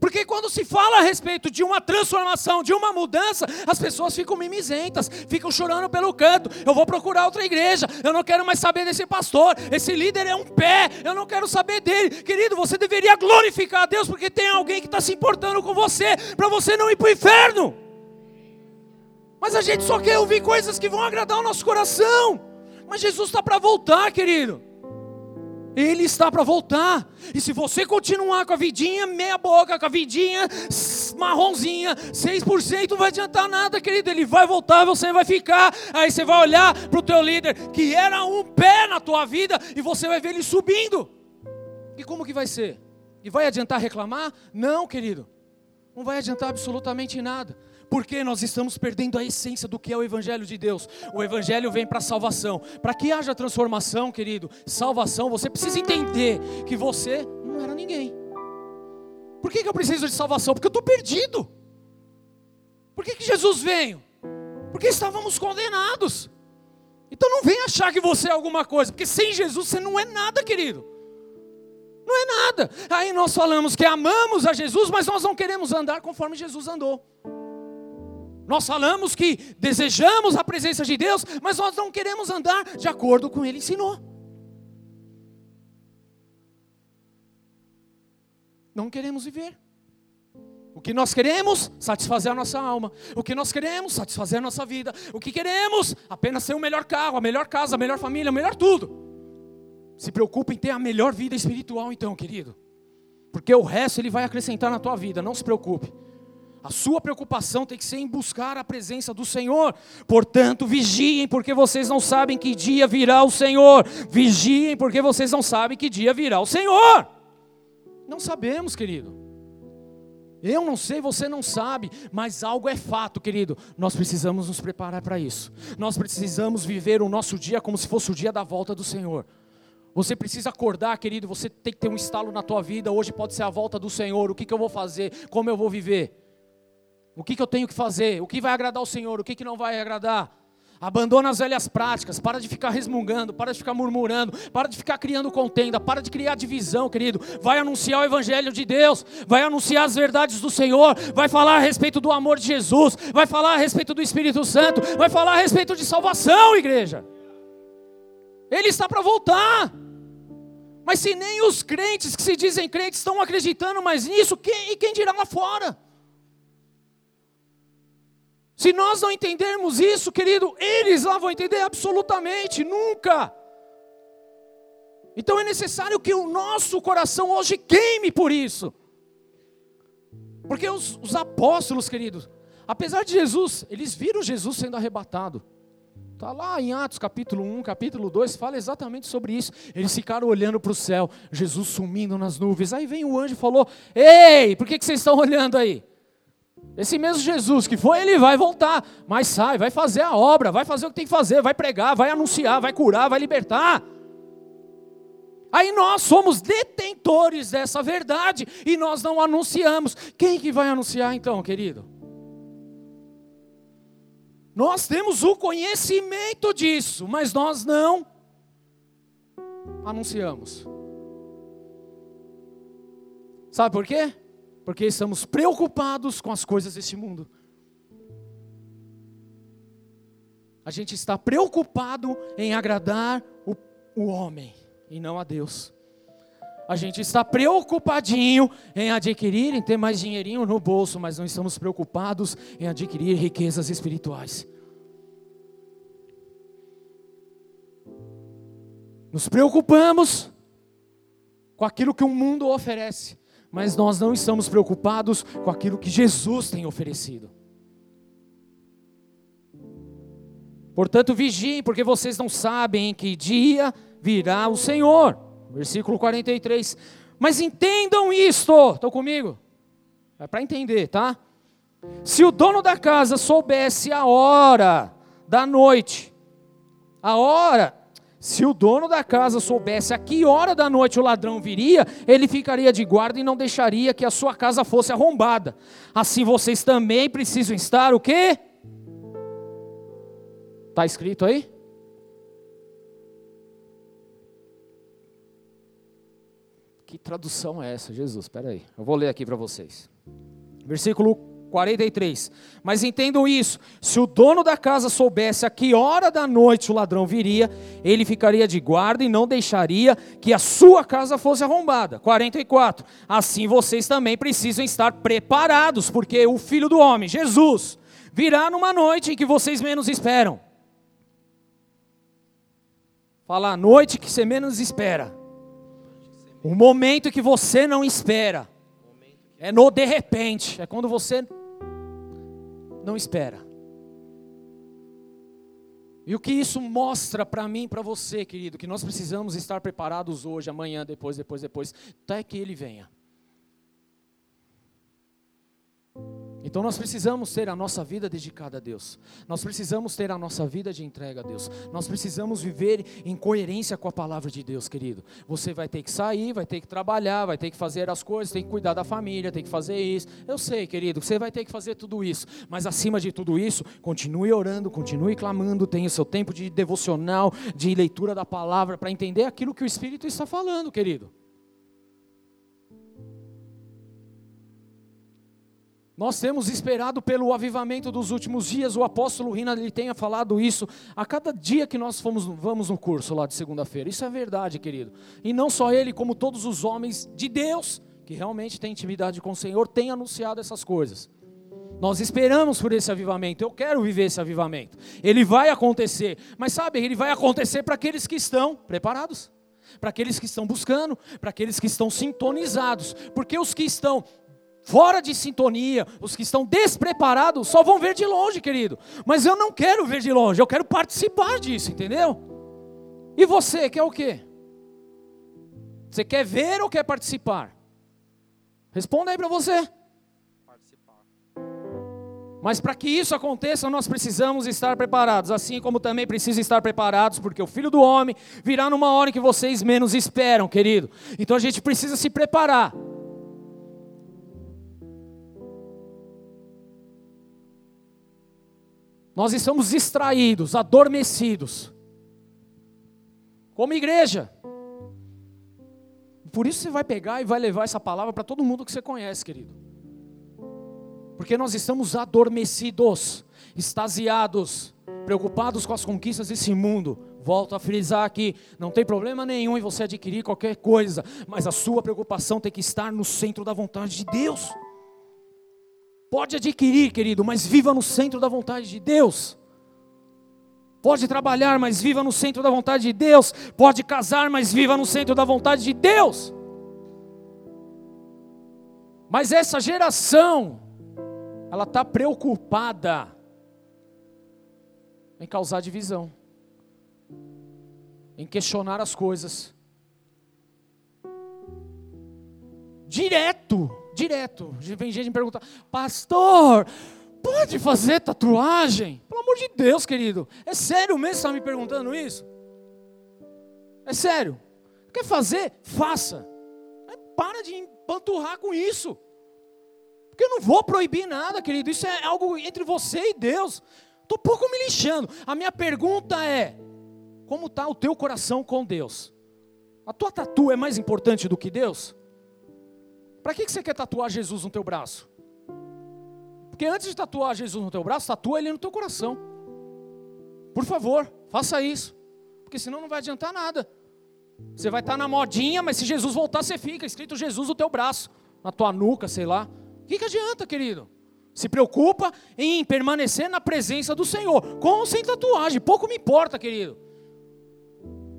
Porque quando se fala a respeito de uma transformação, de uma mudança, as pessoas ficam mimizentas, ficam chorando pelo canto. Eu vou procurar outra igreja, eu não quero mais saber desse pastor, esse líder é um pé, eu não quero saber dele. Querido, você deveria glorificar a Deus porque tem alguém que está se importando com você, para você não ir para o inferno. Mas a gente só quer ouvir coisas que vão agradar o nosso coração. Mas Jesus está para voltar, querido. Ele está para voltar. E se você continuar com a vidinha meia boca, com a vidinha marronzinha, 6%, não vai adiantar nada, querido. Ele vai voltar, você vai ficar. Aí você vai olhar para o teu líder, que era um pé na tua vida, e você vai ver ele subindo. E como que vai ser? E vai adiantar reclamar? Não, querido. Não vai adiantar absolutamente nada porque nós estamos perdendo a essência do que é o Evangelho de Deus. O Evangelho vem para salvação. Para que haja transformação, querido, salvação, você precisa entender que você não era ninguém. Por que, que eu preciso de salvação? Porque eu estou perdido. Por que, que Jesus veio? Porque estávamos condenados. Então não vem achar que você é alguma coisa, porque sem Jesus você não é nada, querido. Não é nada. Aí nós falamos que amamos a Jesus, mas nós não queremos andar conforme Jesus andou. Nós falamos que desejamos a presença de Deus, mas nós não queremos andar de acordo com Ele ensinou. não queremos viver. O que nós queremos? Satisfazer a nossa alma. O que nós queremos? Satisfazer a nossa vida. O que queremos? Apenas ter o melhor carro, a melhor casa, a melhor família, o melhor tudo. Se preocupe em ter a melhor vida espiritual, então, querido. Porque o resto ele vai acrescentar na tua vida, não se preocupe. A sua preocupação tem que ser em buscar a presença do Senhor. Portanto, vigiem, porque vocês não sabem que dia virá o Senhor. Vigiem, porque vocês não sabem que dia virá o Senhor. Não sabemos, querido. Eu não sei, você não sabe, mas algo é fato, querido. Nós precisamos nos preparar para isso. Nós precisamos viver o nosso dia como se fosse o dia da volta do Senhor. Você precisa acordar, querido. Você tem que ter um estalo na tua vida. Hoje pode ser a volta do Senhor. O que, que eu vou fazer? Como eu vou viver? O que, que eu tenho que fazer? O que vai agradar o Senhor? O que, que não vai agradar? Abandona as velhas práticas, para de ficar resmungando, para de ficar murmurando, para de ficar criando contenda, para de criar divisão, querido. Vai anunciar o Evangelho de Deus, vai anunciar as verdades do Senhor, vai falar a respeito do amor de Jesus, vai falar a respeito do Espírito Santo, vai falar a respeito de salvação, igreja. Ele está para voltar. Mas se nem os crentes que se dizem crentes estão acreditando mais nisso, quem, e quem dirá lá fora? Se nós não entendermos isso, querido, eles lá vão entender absolutamente nunca. Então é necessário que o nosso coração hoje queime por isso. Porque os, os apóstolos, queridos, apesar de Jesus, eles viram Jesus sendo arrebatado. Está lá em Atos capítulo 1, capítulo 2, fala exatamente sobre isso. Eles ficaram olhando para o céu, Jesus sumindo nas nuvens. Aí vem o anjo e falou: Ei, por que, que vocês estão olhando aí? Esse mesmo Jesus que foi, ele vai voltar, mas sai, vai fazer a obra, vai fazer o que tem que fazer, vai pregar, vai anunciar, vai curar, vai libertar. Aí nós somos detentores dessa verdade e nós não anunciamos. Quem que vai anunciar então, querido? Nós temos o conhecimento disso, mas nós não anunciamos. Sabe por quê? Porque estamos preocupados com as coisas deste mundo. A gente está preocupado em agradar o, o homem e não a Deus. A gente está preocupadinho em adquirir, em ter mais dinheirinho no bolso, mas não estamos preocupados em adquirir riquezas espirituais. Nos preocupamos com aquilo que o mundo oferece, mas nós não estamos preocupados com aquilo que Jesus tem oferecido. Portanto, vigiem, porque vocês não sabem em que dia virá o Senhor. Versículo 43. Mas entendam isto, estão comigo? É para entender, tá? Se o dono da casa soubesse a hora da noite, a hora se o dono da casa soubesse a que hora da noite o ladrão viria, ele ficaria de guarda e não deixaria que a sua casa fosse arrombada. Assim vocês também precisam estar o quê? Está escrito aí? Que tradução é essa, Jesus? Espera aí, eu vou ler aqui para vocês. Versículo 43. Mas entendam isso: se o dono da casa soubesse a que hora da noite o ladrão viria, ele ficaria de guarda e não deixaria que a sua casa fosse arrombada. 44. Assim vocês também precisam estar preparados, porque o filho do homem, Jesus, virá numa noite em que vocês menos esperam. Fala a noite que você menos espera. O momento que você não espera. É no de repente. É quando você não espera. E o que isso mostra para mim para você, querido, que nós precisamos estar preparados hoje, amanhã, depois, depois, depois, até que Ele venha. Então nós precisamos ter a nossa vida dedicada a Deus. Nós precisamos ter a nossa vida de entrega a Deus. Nós precisamos viver em coerência com a palavra de Deus, querido. Você vai ter que sair, vai ter que trabalhar, vai ter que fazer as coisas, tem que cuidar da família, tem que fazer isso. Eu sei, querido, você vai ter que fazer tudo isso. Mas acima de tudo isso, continue orando, continue clamando, tenha o seu tempo de devocional, de leitura da palavra para entender aquilo que o Espírito está falando, querido. Nós temos esperado pelo avivamento dos últimos dias, o apóstolo Rina ele tenha falado isso a cada dia que nós fomos, vamos no curso lá de segunda-feira. Isso é verdade, querido. E não só ele, como todos os homens de Deus que realmente tem intimidade com o Senhor, tem anunciado essas coisas. Nós esperamos por esse avivamento. Eu quero viver esse avivamento. Ele vai acontecer. Mas sabe, ele vai acontecer para aqueles que estão preparados, para aqueles que estão buscando, para aqueles que estão sintonizados. Porque os que estão fora de sintonia, os que estão despreparados, só vão ver de longe, querido. Mas eu não quero ver de longe, eu quero participar disso, entendeu? E você quer o quê? Você quer ver ou quer participar? Responda aí para você. Mas para que isso aconteça, nós precisamos estar preparados, assim como também precisa estar preparados, porque o Filho do Homem virá numa hora em que vocês menos esperam, querido. Então a gente precisa se preparar. Nós estamos distraídos, adormecidos, como igreja. Por isso você vai pegar e vai levar essa palavra para todo mundo que você conhece, querido porque nós estamos adormecidos, extasiados, preocupados com as conquistas desse mundo. Volto a frisar aqui: não tem problema nenhum em você adquirir qualquer coisa, mas a sua preocupação tem que estar no centro da vontade de Deus. Pode adquirir, querido, mas viva no centro da vontade de Deus. Pode trabalhar, mas viva no centro da vontade de Deus. Pode casar, mas viva no centro da vontade de Deus. Mas essa geração ela está preocupada em causar divisão, em questionar as coisas. Direto, direto. Vem gente me perguntar, pastor, pode fazer tatuagem? Pelo amor de Deus, querido. É sério mesmo você está me perguntando isso? É sério. Quer fazer? Faça. Para de empanturrar com isso. Porque eu não vou proibir nada, querido. Isso é algo entre você e Deus. Estou pouco me lixando. A minha pergunta é: como está o teu coração com Deus? A tua tatu é mais importante do que Deus? Para que você quer tatuar Jesus no teu braço? Porque antes de tatuar Jesus no teu braço, tatua ele no teu coração. Por favor, faça isso. Porque senão não vai adiantar nada. Você vai estar na modinha, mas se Jesus voltar, você fica escrito Jesus no teu braço, na tua nuca, sei lá. O que, que adianta, querido? Se preocupa em permanecer na presença do Senhor, com ou sem tatuagem, pouco me importa, querido.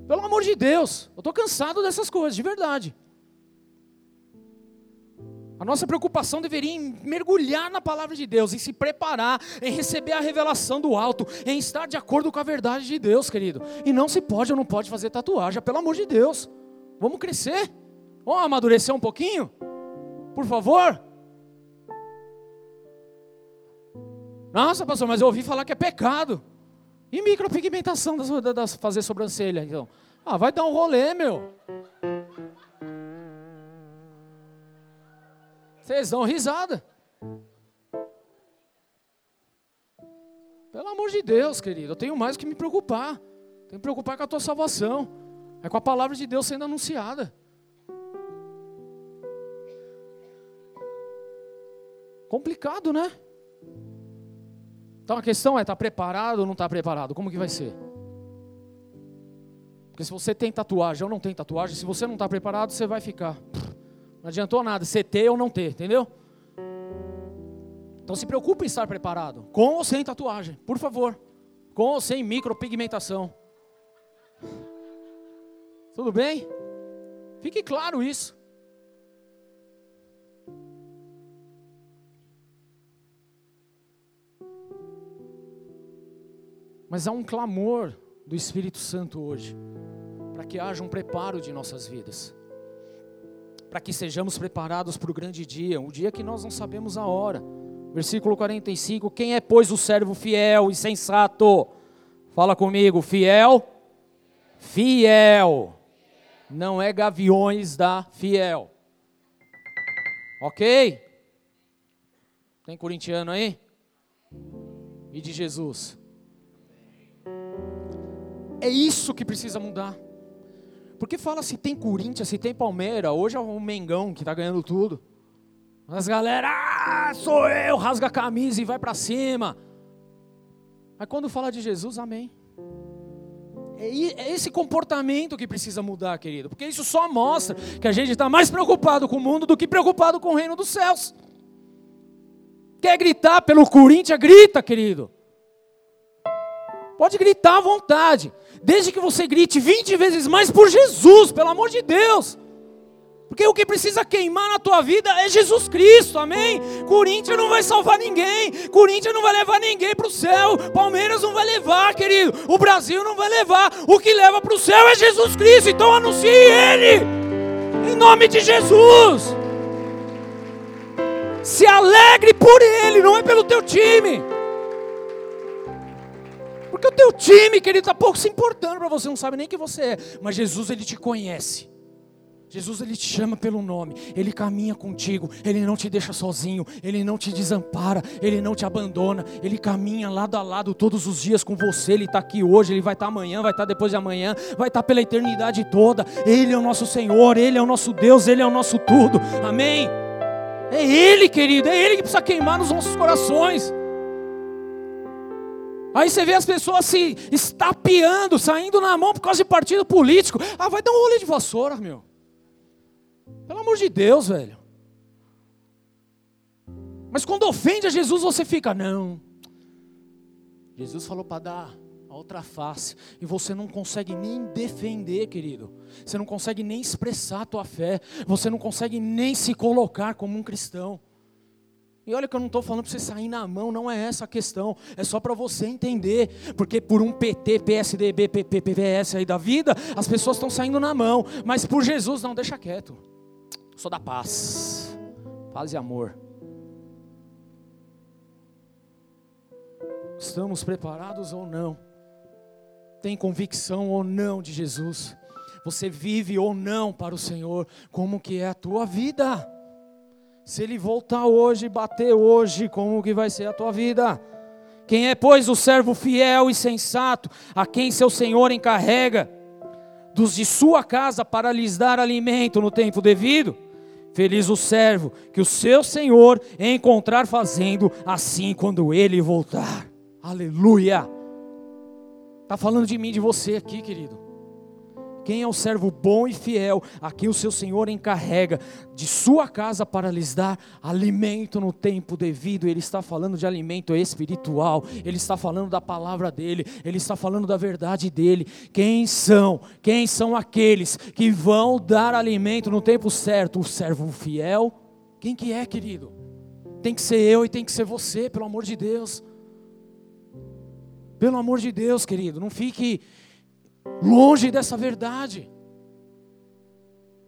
Pelo amor de Deus, eu estou cansado dessas coisas, de verdade. A nossa preocupação deveria mergulhar na palavra de Deus, em se preparar, em receber a revelação do alto, em estar de acordo com a verdade de Deus, querido. E não se pode ou não pode fazer tatuagem, pelo amor de Deus. Vamos crescer? Vamos amadurecer um pouquinho? Por favor? Nossa, pastor, mas eu ouvi falar que é pecado. E micropigmentação das, das fazer sobrancelha, então. Ah, vai dar um rolê, meu. Vocês dão risada. Pelo amor de Deus, querido, eu tenho mais que me preocupar. Tenho que me preocupar com a tua salvação. É com a palavra de Deus sendo anunciada. Complicado, né? Então a questão é: está preparado ou não está preparado? Como que vai ser? Porque se você tem tatuagem ou não tem tatuagem, se você não está preparado, você vai ficar. Não adiantou nada você ter ou não ter, entendeu? Então se preocupe em estar preparado, com ou sem tatuagem, por favor. Com ou sem micropigmentação. Tudo bem? Fique claro isso. Mas há um clamor do Espírito Santo hoje, para que haja um preparo de nossas vidas, para que sejamos preparados para o grande dia, o dia que nós não sabemos a hora. Versículo 45: Quem é, pois, o servo fiel e sensato? Fala comigo, fiel? Fiel. Não é gaviões da fiel. Ok? Tem corintiano aí? E de Jesus. É isso que precisa mudar. Porque fala se tem Corinthians, se tem Palmeiras, hoje é o Mengão que está ganhando tudo. As galera, ah, sou eu, rasga a camisa e vai para cima. Mas quando fala de Jesus, amém. É esse comportamento que precisa mudar, querido, porque isso só mostra que a gente está mais preocupado com o mundo do que preocupado com o reino dos céus. Quer gritar pelo Corinthians? Grita, querido. Pode gritar à vontade, desde que você grite 20 vezes mais por Jesus, pelo amor de Deus. Porque o que precisa queimar na tua vida é Jesus Cristo, amém? Corinthians não vai salvar ninguém, Corinthians não vai levar ninguém para o céu, Palmeiras não vai levar, querido, o Brasil não vai levar, o que leva para o céu é Jesus Cristo, então anuncie Ele, em nome de Jesus. Se alegre por Ele, não é pelo teu time. Porque o teu time, querido, está pouco se importando para você, não sabe nem quem você é, mas Jesus, Ele te conhece. Jesus ele te chama pelo nome, ele caminha contigo, ele não te deixa sozinho, ele não te desampara, ele não te abandona, ele caminha lado a lado todos os dias com você. Ele está aqui hoje, ele vai estar tá amanhã, vai estar tá depois de amanhã, vai estar tá pela eternidade toda. Ele é o nosso Senhor, ele é o nosso Deus, ele é o nosso tudo. Amém? É Ele, querido, é Ele que precisa queimar nos nossos corações. Aí você vê as pessoas se estapeando, saindo na mão por causa de partido político. Ah, vai dar um rolê de vassoura, meu. Pelo amor de Deus, velho. Mas quando ofende a Jesus, você fica, não. Jesus falou para dar a outra face. E você não consegue nem defender, querido. Você não consegue nem expressar a tua fé. Você não consegue nem se colocar como um cristão. E olha que eu não estou falando para você sair na mão, não é essa a questão. É só para você entender. Porque por um PT, PSDB, PPS aí da vida, as pessoas estão saindo na mão. Mas por Jesus, não, deixa quieto. Sou da paz. Paz e amor. Estamos preparados ou não? Tem convicção ou não de Jesus? Você vive ou não para o Senhor? Como que é a tua vida? Se ele voltar hoje, bater hoje, como que vai ser a tua vida? Quem é, pois, o servo fiel e sensato, a quem seu Senhor encarrega dos de sua casa para lhes dar alimento no tempo devido? Feliz o servo que o seu Senhor encontrar fazendo assim quando ele voltar. Aleluia! Está falando de mim, de você aqui, querido. Quem é o servo bom e fiel, a quem o seu Senhor encarrega de sua casa para lhes dar alimento no tempo devido. Ele está falando de alimento espiritual, ele está falando da palavra dele, ele está falando da verdade dele. Quem são? Quem são aqueles que vão dar alimento no tempo certo? O servo fiel? Quem que é, querido? Tem que ser eu e tem que ser você, pelo amor de Deus. Pelo amor de Deus, querido, não fique longe dessa verdade.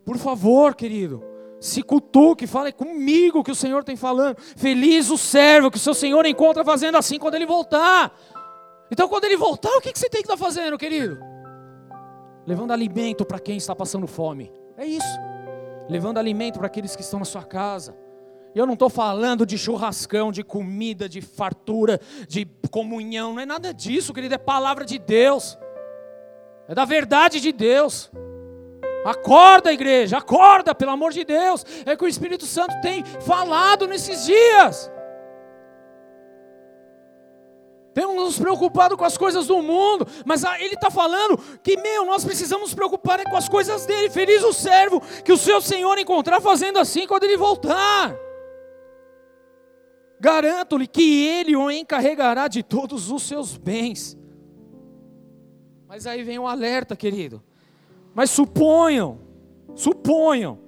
Por favor, querido, se cutuque, fale comigo que o Senhor tem falando. Feliz o servo que o seu Senhor encontra fazendo assim quando ele voltar. Então, quando ele voltar, o que você tem que estar fazendo, querido? Levando alimento para quem está passando fome. É isso. Levando alimento para aqueles que estão na sua casa. Eu não estou falando de churrascão, de comida, de fartura, de comunhão. Não é nada disso, querido. É palavra de Deus é da verdade de Deus. Acorda, igreja, acorda, pelo amor de Deus. É que o Espírito Santo tem falado nesses dias. Temos nos preocupado com as coisas do mundo, mas ele está falando que, meu, nós precisamos nos preocupar é com as coisas dele. Feliz o servo que o seu Senhor encontrar fazendo assim quando ele voltar. Garanto-lhe que ele o encarregará de todos os seus bens. Mas aí vem um alerta, querido. Mas suponham, suponham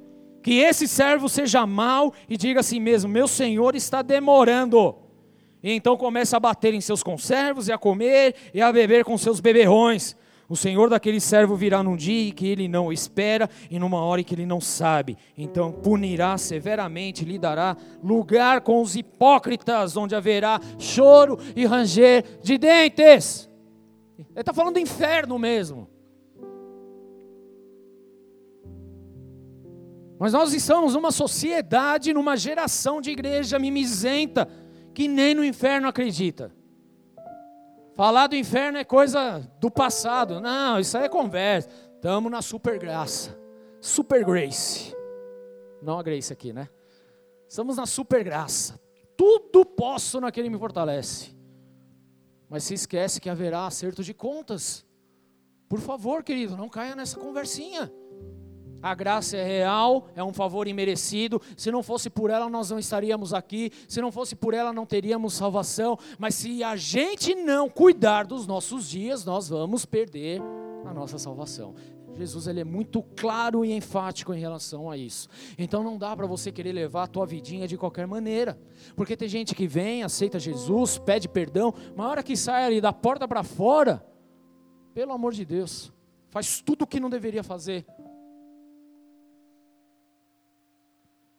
que esse servo seja mau e diga assim mesmo: Meu senhor está demorando. E então começa a bater em seus conservos e a comer e a beber com seus beberrões. O senhor daquele servo virá num dia que ele não espera e numa hora que ele não sabe. Então punirá severamente, lhe dará lugar com os hipócritas, onde haverá choro e ranger de dentes. Ele está falando do inferno mesmo. Mas nós estamos numa sociedade, numa geração de igreja mimizenta, que nem no inferno acredita. Falar do inferno é coisa do passado. Não, isso aí é conversa. Estamos na super graça. Super grace. Não a grace aqui, né? Estamos na super graça. Tudo posso naquele que me fortalece. Mas se esquece que haverá acerto de contas. Por favor, querido, não caia nessa conversinha. A graça é real, é um favor imerecido. Se não fosse por ela, nós não estaríamos aqui. Se não fosse por ela, não teríamos salvação. Mas se a gente não cuidar dos nossos dias, nós vamos perder a nossa salvação. Jesus ele é muito claro e enfático em relação a isso. Então não dá para você querer levar a tua vidinha de qualquer maneira. Porque tem gente que vem, aceita Jesus, pede perdão, mas a hora que sai ali da porta para fora, pelo amor de Deus, faz tudo o que não deveria fazer.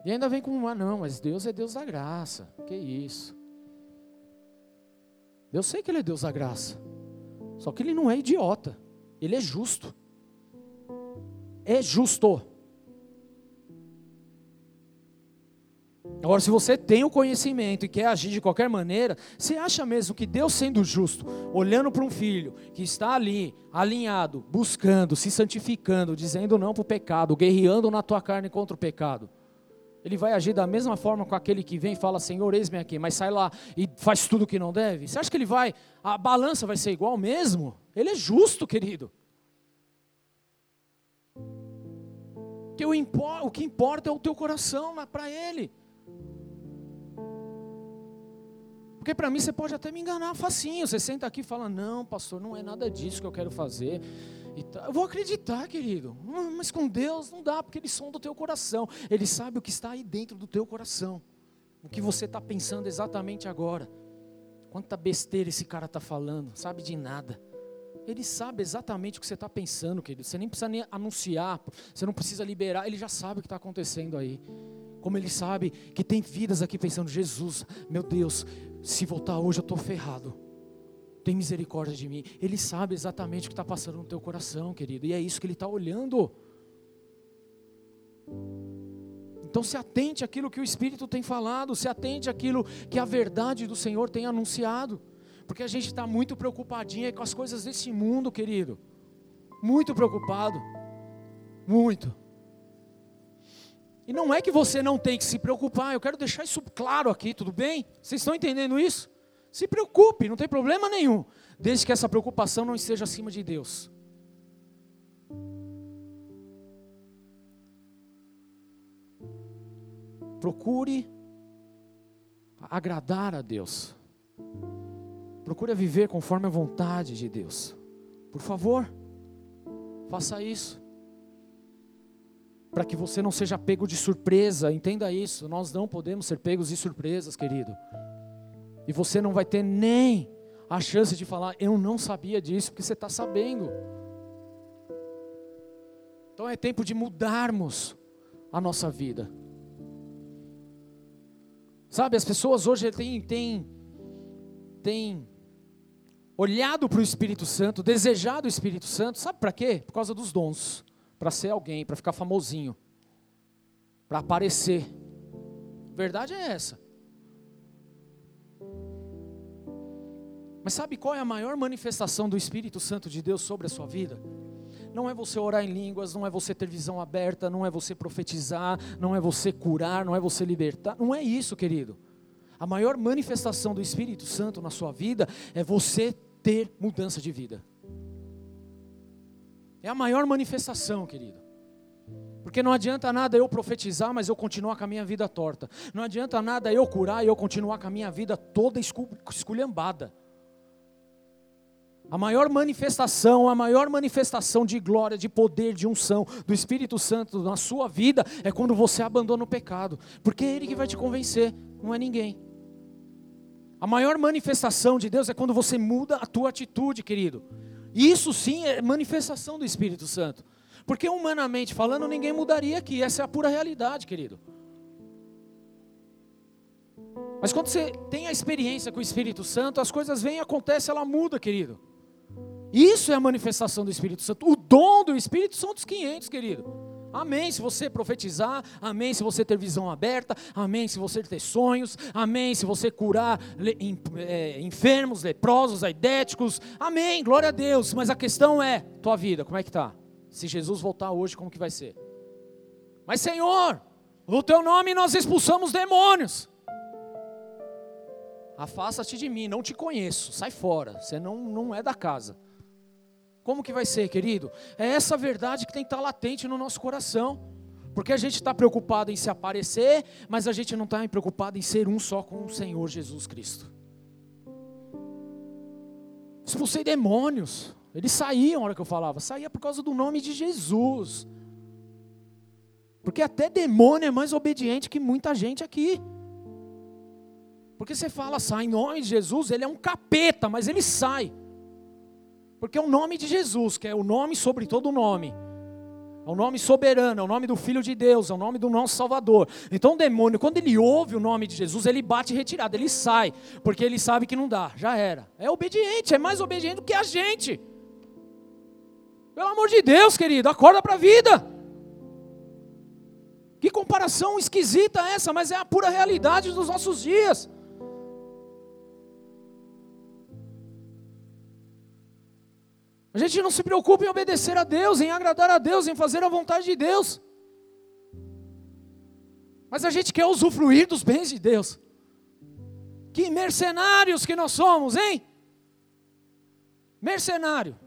E ainda vem com uma, não, mas Deus é Deus da graça. Que isso? Eu sei que Ele é Deus da graça. Só que Ele não é idiota. Ele é justo. É justo. Agora, se você tem o conhecimento e quer agir de qualquer maneira, você acha mesmo que Deus sendo justo, olhando para um filho que está ali, alinhado, buscando, se santificando, dizendo não para o pecado, guerreando na tua carne contra o pecado, ele vai agir da mesma forma com aquele que vem e fala, Senhor, eis-me aqui, mas sai lá e faz tudo que não deve? Você acha que ele vai, a balança vai ser igual mesmo? Ele é justo, querido. Que o, que importa é o teu coração para ele. Porque para mim você pode até me enganar facinho. Você senta aqui e fala: Não, pastor, não é nada disso que eu quero fazer. Tá, eu vou acreditar, querido. Mas com Deus não dá, porque Ele sonda o teu coração. Ele sabe o que está aí dentro do teu coração. O que você está pensando exatamente agora. Quanta besteira esse cara está falando, sabe de nada. Ele sabe exatamente o que você está pensando, querido. Você nem precisa nem anunciar, você não precisa liberar, ele já sabe o que está acontecendo aí. Como ele sabe que tem vidas aqui pensando, Jesus, meu Deus, se voltar hoje eu estou ferrado tem misericórdia de mim. Ele sabe exatamente o que está passando no teu coração, querido, e é isso que ele está olhando. Então se atente àquilo que o Espírito tem falado, se atente àquilo que a verdade do Senhor tem anunciado, porque a gente está muito preocupadinho com as coisas desse mundo, querido, muito preocupado, muito. E não é que você não tem que se preocupar, eu quero deixar isso claro aqui, tudo bem? Vocês estão entendendo isso? Se preocupe, não tem problema nenhum, desde que essa preocupação não esteja acima de Deus. Procure agradar a Deus. Procure viver conforme a vontade de Deus. Por favor, faça isso. Para que você não seja pego de surpresa, entenda isso. Nós não podemos ser pegos de surpresas, querido. E você não vai ter nem a chance de falar, eu não sabia disso, porque você está sabendo. Então é tempo de mudarmos a nossa vida. Sabe, as pessoas hoje têm, têm, têm olhado para o Espírito Santo, desejado o Espírito Santo, sabe para quê? Por causa dos dons, para ser alguém, para ficar famosinho, para aparecer. verdade é essa. Mas sabe qual é a maior manifestação do Espírito Santo de Deus sobre a sua vida? Não é você orar em línguas, não é você ter visão aberta, não é você profetizar, não é você curar, não é você libertar. Não é isso, querido. A maior manifestação do Espírito Santo na sua vida é você ter mudança de vida. É a maior manifestação, querido. Porque não adianta nada eu profetizar, mas eu continuar com a minha vida torta. Não adianta nada eu curar e eu continuar com a minha vida toda esculhambada. A maior manifestação, a maior manifestação de glória, de poder, de unção do Espírito Santo na sua vida é quando você abandona o pecado, porque é Ele que vai te convencer, não é ninguém. A maior manifestação de Deus é quando você muda a tua atitude, querido. Isso sim é manifestação do Espírito Santo. Porque humanamente falando, ninguém mudaria aqui, essa é a pura realidade, querido. Mas quando você tem a experiência com o Espírito Santo, as coisas vêm acontecem, ela muda, querido. Isso é a manifestação do Espírito Santo. O dom do Espírito são dos 500, querido. Amém se você profetizar, amém se você ter visão aberta, amém se você ter sonhos, amém se você curar é, enfermos, leprosos, aidéticos, amém, glória a Deus. Mas a questão é, tua vida, como é que está? Se Jesus voltar hoje, como que vai ser? Mas Senhor, no teu nome nós expulsamos demônios. Afasta-te de mim, não te conheço, sai fora, você não, não é da casa. Como que vai ser, querido? É essa verdade que tem que estar latente no nosso coração. Porque a gente está preocupado em se aparecer, mas a gente não está preocupado em ser um só com o Senhor Jesus Cristo. Expulsei demônios. Eles saíam na hora que eu falava. Saía por causa do nome de Jesus. Porque até demônio é mais obediente que muita gente aqui. Porque você fala, sai em nome de Jesus, ele é um capeta, mas ele sai. Porque é o nome de Jesus, que é o nome sobre todo nome. É o nome soberano, é o nome do Filho de Deus, é o nome do nosso Salvador. Então o demônio, quando ele ouve o nome de Jesus, ele bate retirado, ele sai, porque ele sabe que não dá, já era. É obediente, é mais obediente do que a gente. Pelo amor de Deus, querido, acorda para a vida. Que comparação esquisita essa, mas é a pura realidade dos nossos dias. A gente não se preocupa em obedecer a Deus, em agradar a Deus, em fazer a vontade de Deus. Mas a gente quer usufruir dos bens de Deus. Que mercenários que nós somos, hein? Mercenário.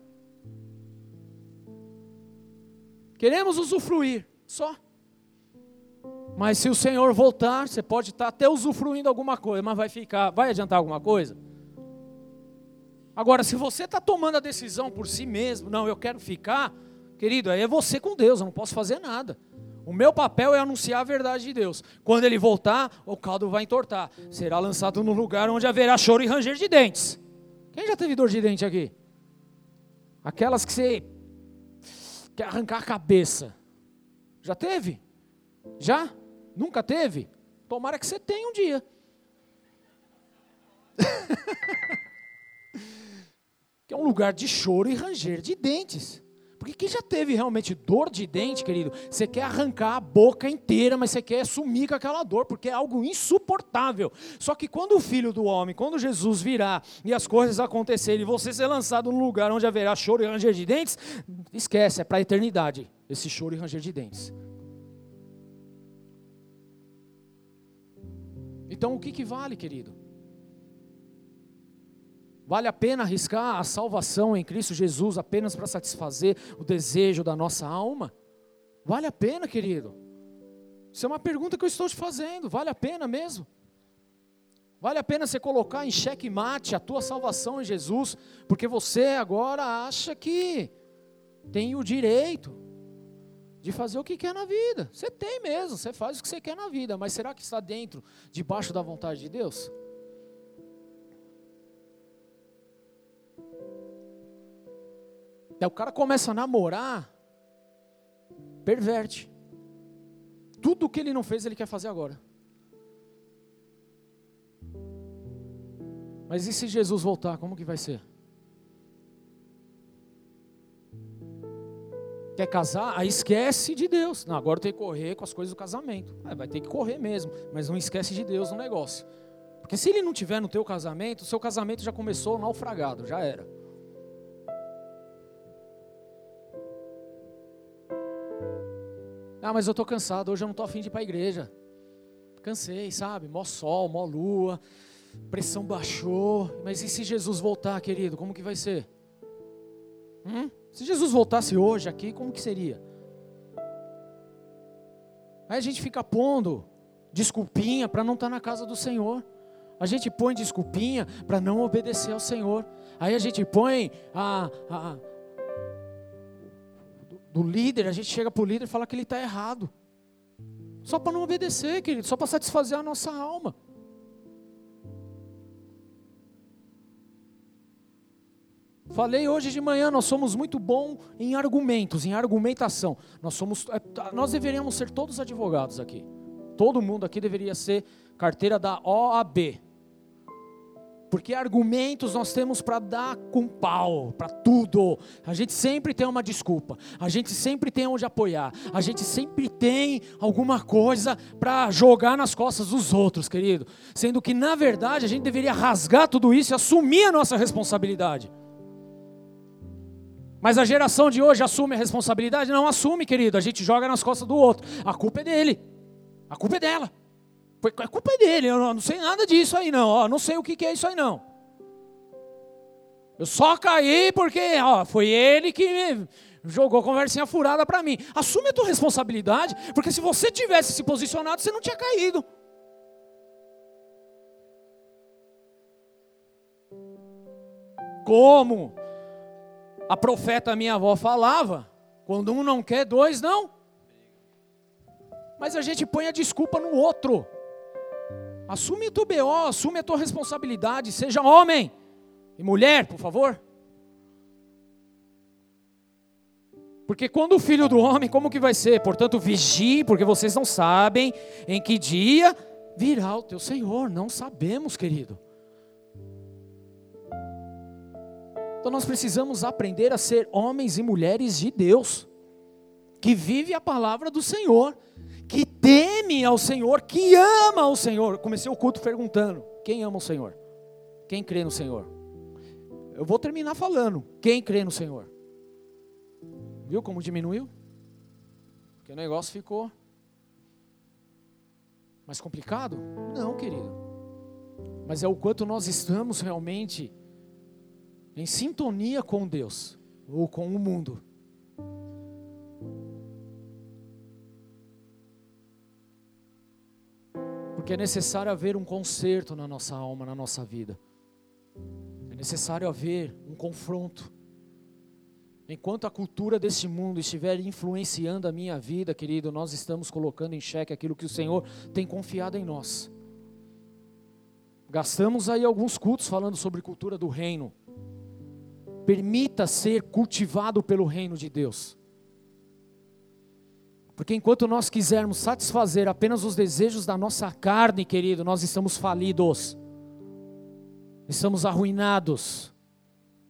Queremos usufruir, só. Mas se o Senhor voltar, você pode estar até usufruindo alguma coisa, mas vai ficar, vai adiantar alguma coisa? Agora, se você está tomando a decisão por si mesmo, não, eu quero ficar, querido, aí é você com Deus, eu não posso fazer nada. O meu papel é anunciar a verdade de Deus. Quando ele voltar, o caldo vai entortar. Será lançado no lugar onde haverá choro e ranger de dentes. Quem já teve dor de dente aqui? Aquelas que você quer arrancar a cabeça. Já teve? Já? Nunca teve? Tomara que você tenha um dia. que é um lugar de choro e ranger de dentes. Porque quem já teve realmente dor de dente, querido, você quer arrancar a boca inteira, mas você quer sumir com aquela dor, porque é algo insuportável. Só que quando o filho do homem, quando Jesus virá e as coisas acontecerem, e você ser lançado num lugar onde haverá choro e ranger de dentes, esquece, é para a eternidade esse choro e ranger de dentes. Então o que, que vale, querido? Vale a pena arriscar a salvação em Cristo Jesus apenas para satisfazer o desejo da nossa alma? Vale a pena, querido? Isso é uma pergunta que eu estou te fazendo. Vale a pena mesmo? Vale a pena você colocar em xeque mate a tua salvação em Jesus, porque você agora acha que tem o direito de fazer o que quer na vida. Você tem mesmo, você faz o que você quer na vida, mas será que está dentro, debaixo da vontade de Deus? Daí o cara começa a namorar, perverte. Tudo o que ele não fez, ele quer fazer agora. Mas e se Jesus voltar, como que vai ser? Quer casar? Aí esquece de Deus. Não, agora tem que correr com as coisas do casamento. Ah, vai ter que correr mesmo, mas não esquece de Deus no negócio. Porque se ele não tiver no teu casamento, o seu casamento já começou naufragado, já era. Ah, mas eu estou cansado, hoje eu não estou afim de ir para a igreja. Cansei, sabe? Mó sol, mó lua, pressão baixou. Mas e se Jesus voltar, querido, como que vai ser? Hum? Se Jesus voltasse hoje aqui, como que seria? Aí a gente fica pondo desculpinha para não estar tá na casa do Senhor. A gente põe desculpinha para não obedecer ao Senhor. Aí a gente põe a, a, do líder, a gente chega para o líder e fala que ele está errado. Só para não obedecer, querido, só para satisfazer a nossa alma. Falei hoje de manhã, nós somos muito bons em argumentos, em argumentação. Nós somos, é, nós deveríamos ser todos advogados aqui. Todo mundo aqui deveria ser carteira da OAB. Porque argumentos nós temos para dar com pau, para tudo. A gente sempre tem uma desculpa, a gente sempre tem onde apoiar, a gente sempre tem alguma coisa para jogar nas costas dos outros, querido. Sendo que, na verdade, a gente deveria rasgar tudo isso e assumir a nossa responsabilidade. Mas a geração de hoje assume a responsabilidade? Não assume, querido. A gente joga nas costas do outro. A culpa é dele, a culpa é dela. A culpa é dele, eu não sei nada disso aí não, ó, não sei o que é isso aí não. Eu só caí porque ó, foi ele que me jogou conversinha furada para mim. Assume a tua responsabilidade, porque se você tivesse se posicionado, você não tinha caído. Como a profeta minha avó falava, quando um não quer, dois não. Mas a gente põe a desculpa no outro. Assume o teu BO, assume a tua responsabilidade, seja homem e mulher, por favor. Porque quando o filho do homem, como que vai ser? Portanto, vigie, porque vocês não sabem em que dia virá o teu Senhor. Não sabemos, querido. Então nós precisamos aprender a ser homens e mulheres de Deus, que vive a palavra do Senhor, que teme ao Senhor, que ama ao Senhor. Comecei o culto perguntando: quem ama o Senhor? Quem crê no Senhor? Eu vou terminar falando: quem crê no Senhor? Viu como diminuiu? Porque o negócio ficou mais complicado? Não, querido. Mas é o quanto nós estamos realmente em sintonia com Deus ou com o mundo. Porque é necessário haver um conserto na nossa alma, na nossa vida. É necessário haver um confronto. Enquanto a cultura deste mundo estiver influenciando a minha vida, querido, nós estamos colocando em xeque aquilo que o Senhor tem confiado em nós. Gastamos aí alguns cultos falando sobre cultura do reino. Permita ser cultivado pelo reino de Deus. Porque enquanto nós quisermos satisfazer apenas os desejos da nossa carne, querido, nós estamos falidos. Estamos arruinados.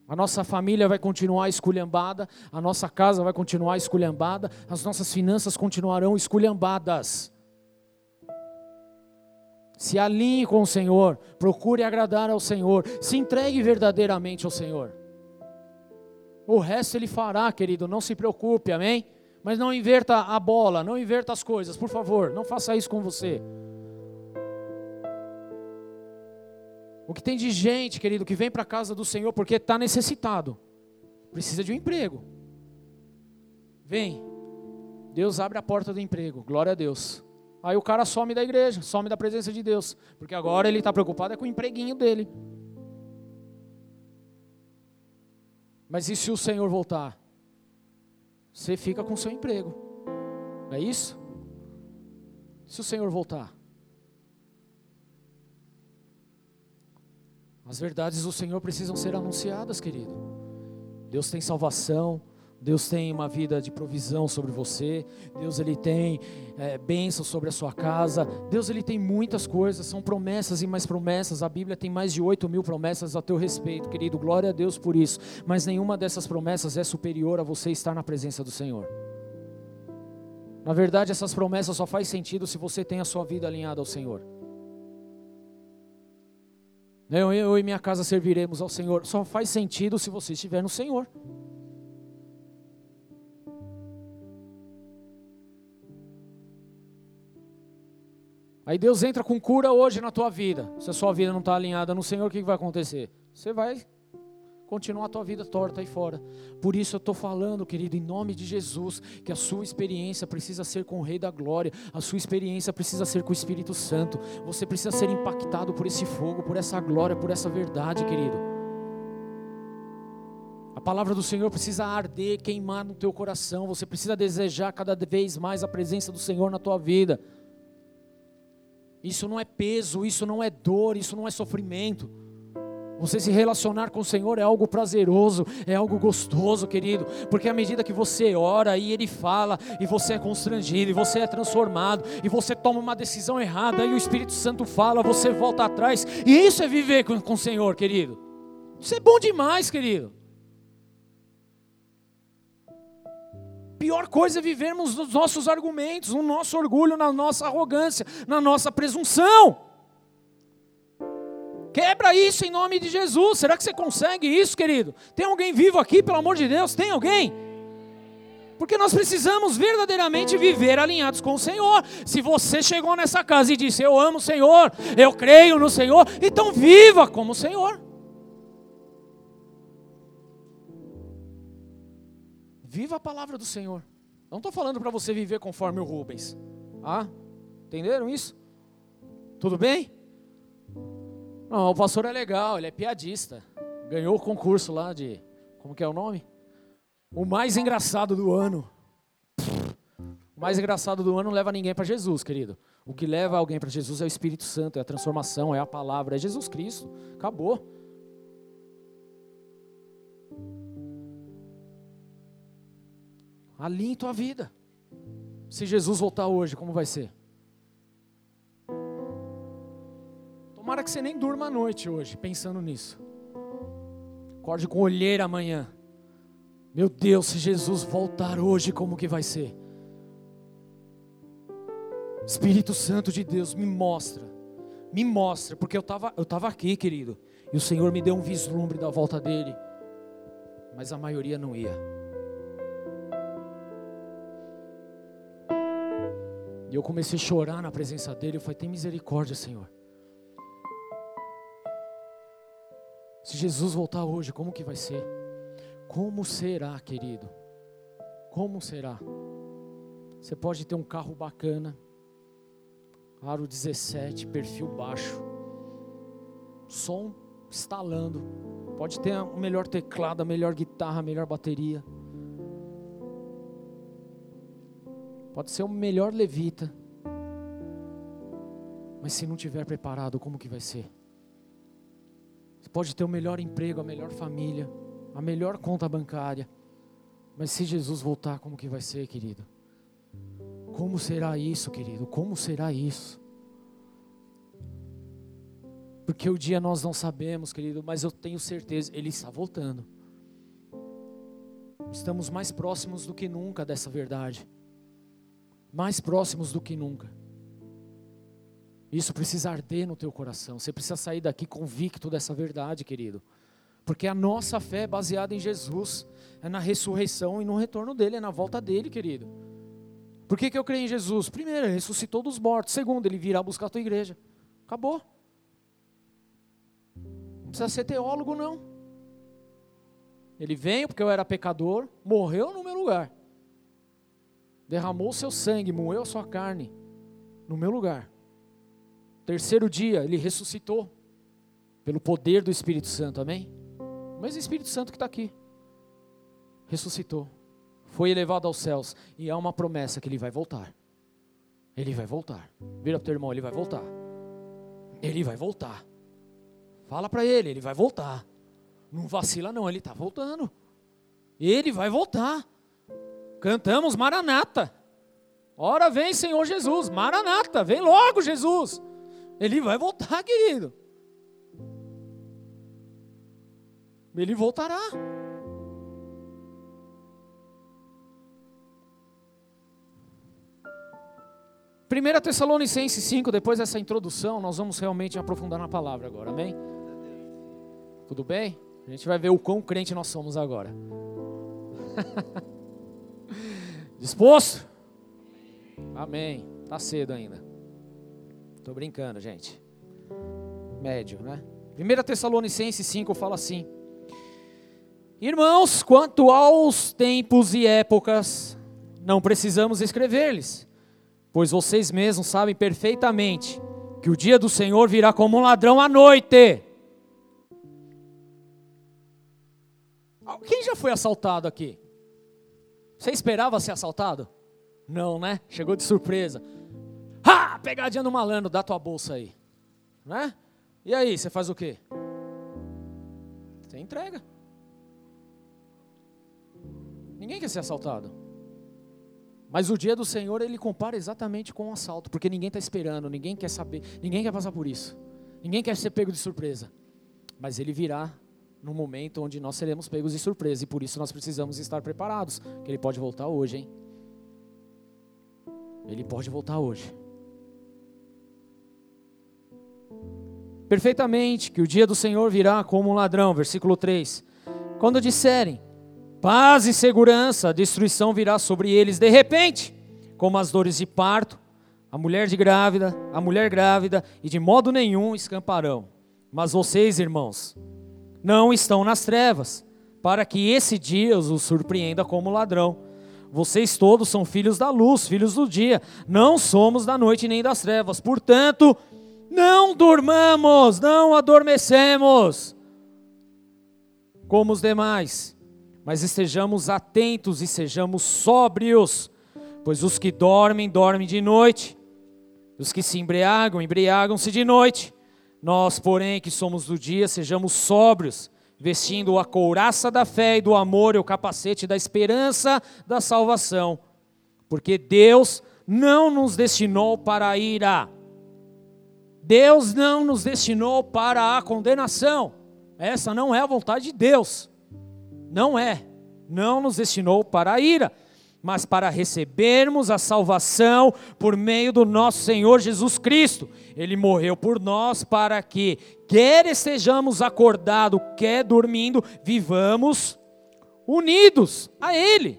A nossa família vai continuar esculhambada, a nossa casa vai continuar esculhambada, as nossas finanças continuarão esculhambadas. Se alinhe com o Senhor, procure agradar ao Senhor, se entregue verdadeiramente ao Senhor. O resto ele fará, querido, não se preocupe, amém? Mas não inverta a bola, não inverta as coisas, por favor, não faça isso com você. O que tem de gente, querido, que vem para a casa do Senhor porque está necessitado, precisa de um emprego. Vem, Deus abre a porta do emprego, glória a Deus. Aí o cara some da igreja, some da presença de Deus, porque agora ele está preocupado é com o empreguinho dele. Mas e se o Senhor voltar? Você fica com o seu emprego. Não é isso? Se o Senhor voltar. As verdades do Senhor precisam ser anunciadas, querido. Deus tem salvação, Deus tem uma vida de provisão sobre você. Deus ele tem é, bênção sobre a sua casa. Deus ele tem muitas coisas. São promessas e mais promessas. A Bíblia tem mais de 8 mil promessas a teu respeito, querido. Glória a Deus por isso. Mas nenhuma dessas promessas é superior a você estar na presença do Senhor. Na verdade, essas promessas só faz sentido se você tem a sua vida alinhada ao Senhor. Eu, eu e minha casa serviremos ao Senhor. Só faz sentido se você estiver no Senhor. Aí Deus entra com cura hoje na tua vida. Se a sua vida não está alinhada no Senhor, o que vai acontecer? Você vai continuar a tua vida torta aí fora. Por isso eu estou falando, querido, em nome de Jesus, que a sua experiência precisa ser com o Rei da Glória, a sua experiência precisa ser com o Espírito Santo. Você precisa ser impactado por esse fogo, por essa glória, por essa verdade, querido. A palavra do Senhor precisa arder, queimar no teu coração. Você precisa desejar cada vez mais a presença do Senhor na tua vida. Isso não é peso, isso não é dor, isso não é sofrimento. Você se relacionar com o Senhor é algo prazeroso, é algo gostoso, querido, porque à medida que você ora e Ele fala, e você é constrangido, e você é transformado, e você toma uma decisão errada, e o Espírito Santo fala, você volta atrás, e isso é viver com, com o Senhor, querido. Isso é bom demais, querido. Pior coisa é vivermos nos nossos argumentos, no nosso orgulho, na nossa arrogância, na nossa presunção. Quebra isso em nome de Jesus. Será que você consegue isso, querido? Tem alguém vivo aqui, pelo amor de Deus? Tem alguém? Porque nós precisamos verdadeiramente viver alinhados com o Senhor. Se você chegou nessa casa e disse: Eu amo o Senhor, eu creio no Senhor, então viva como o Senhor. Viva a palavra do Senhor. Não estou falando para você viver conforme o Rubens. Ah, entenderam isso? Tudo bem? Não, o pastor é legal, ele é piadista. Ganhou o concurso lá de. Como que é o nome? O mais engraçado do ano. O mais engraçado do ano não leva ninguém para Jesus, querido. O que leva alguém para Jesus é o Espírito Santo, é a transformação, é a palavra, é Jesus Cristo. Acabou. Alinhe tua vida. Se Jesus voltar hoje, como vai ser? Tomara que você nem durma à noite hoje, pensando nisso. Acorde com olheira amanhã. Meu Deus, se Jesus voltar hoje, como que vai ser? Espírito Santo de Deus, me mostra. Me mostra, porque eu estava eu tava aqui, querido. E o Senhor me deu um vislumbre da volta dele. Mas a maioria não ia. E eu comecei a chorar na presença dele. Eu falei: tem misericórdia, Senhor. Se Jesus voltar hoje, como que vai ser? Como será, querido? Como será? Você pode ter um carro bacana, aro 17, perfil baixo, som instalando, pode ter o melhor teclado, a melhor guitarra, a melhor bateria, pode ser o melhor levita, mas se não tiver preparado, como que vai ser? Você pode ter o melhor emprego, a melhor família, a melhor conta bancária. Mas se Jesus voltar, como que vai ser, querido? Como será isso, querido? Como será isso? Porque o dia nós não sabemos, querido, mas eu tenho certeza, Ele está voltando. Estamos mais próximos do que nunca dessa verdade. Mais próximos do que nunca. Isso precisa arder no teu coração. Você precisa sair daqui convicto dessa verdade, querido. Porque a nossa fé é baseada em Jesus, é na ressurreição e no retorno dele, é na volta dele, querido. Por que, que eu creio em Jesus? Primeiro, ele ressuscitou dos mortos. Segundo, ele virá buscar a tua igreja. Acabou. Não precisa ser teólogo, não. Ele veio porque eu era pecador, morreu no meu lugar. Derramou seu sangue, moeu sua carne no meu lugar. Terceiro dia, ele ressuscitou pelo poder do Espírito Santo, amém? O mesmo Espírito Santo que está aqui. Ressuscitou, foi elevado aos céus, e há uma promessa que ele vai voltar. Ele vai voltar. Vira para o teu irmão, ele vai voltar. Ele vai voltar. Fala para ele, ele vai voltar. Não vacila, não, ele está voltando. Ele vai voltar. Cantamos Maranata. Ora vem, Senhor Jesus. Maranata, vem logo, Jesus. Ele vai voltar, querido. Ele voltará. Primeira Tessalonicenses 5, depois dessa introdução, nós vamos realmente aprofundar na palavra agora, amém? Tudo bem? A gente vai ver o quão crente nós somos agora. Disposto? Amém. Tá cedo ainda. Tô brincando, gente. Médio, né? 1 Tessalonicenses 5 fala assim: Irmãos, quanto aos tempos e épocas, não precisamos escrever-lhes, pois vocês mesmos sabem perfeitamente que o dia do Senhor virá como um ladrão à noite. Quem já foi assaltado aqui? Você esperava ser assaltado? Não, né? Chegou de surpresa. Ha! Pegadinha no malandro, dá tua bolsa aí. Né? E aí, você faz o quê? Você entrega. Ninguém quer ser assaltado. Mas o dia do Senhor ele compara exatamente com um assalto, porque ninguém está esperando, ninguém quer saber, ninguém quer passar por isso, ninguém quer ser pego de surpresa. Mas ele virá no momento onde nós seremos pegos de surpresa e por isso nós precisamos estar preparados, que ele pode voltar hoje, hein? Ele pode voltar hoje. perfeitamente que o dia do Senhor virá como um ladrão. Versículo 3. Quando disserem paz e segurança, a destruição virá sobre eles de repente, como as dores de parto, a mulher de grávida, a mulher grávida, e de modo nenhum escamparão. Mas vocês, irmãos, não estão nas trevas, para que esse dia os surpreenda como ladrão. Vocês todos são filhos da luz, filhos do dia. Não somos da noite nem das trevas. Portanto, não durmamos, não adormecemos como os demais, mas estejamos atentos e sejamos sóbrios, pois os que dormem, dormem de noite, os que se embriagam, embriagam-se de noite. Nós, porém, que somos do dia, sejamos sóbrios, vestindo a couraça da fé e do amor e o capacete da esperança da salvação. Porque Deus não nos destinou para a ira. Deus não nos destinou para a condenação. Essa não é a vontade de Deus. Não é. Não nos destinou para a ira mas para recebermos a salvação por meio do nosso Senhor Jesus Cristo. Ele morreu por nós para que, quer estejamos acordados, quer dormindo, vivamos unidos a Ele.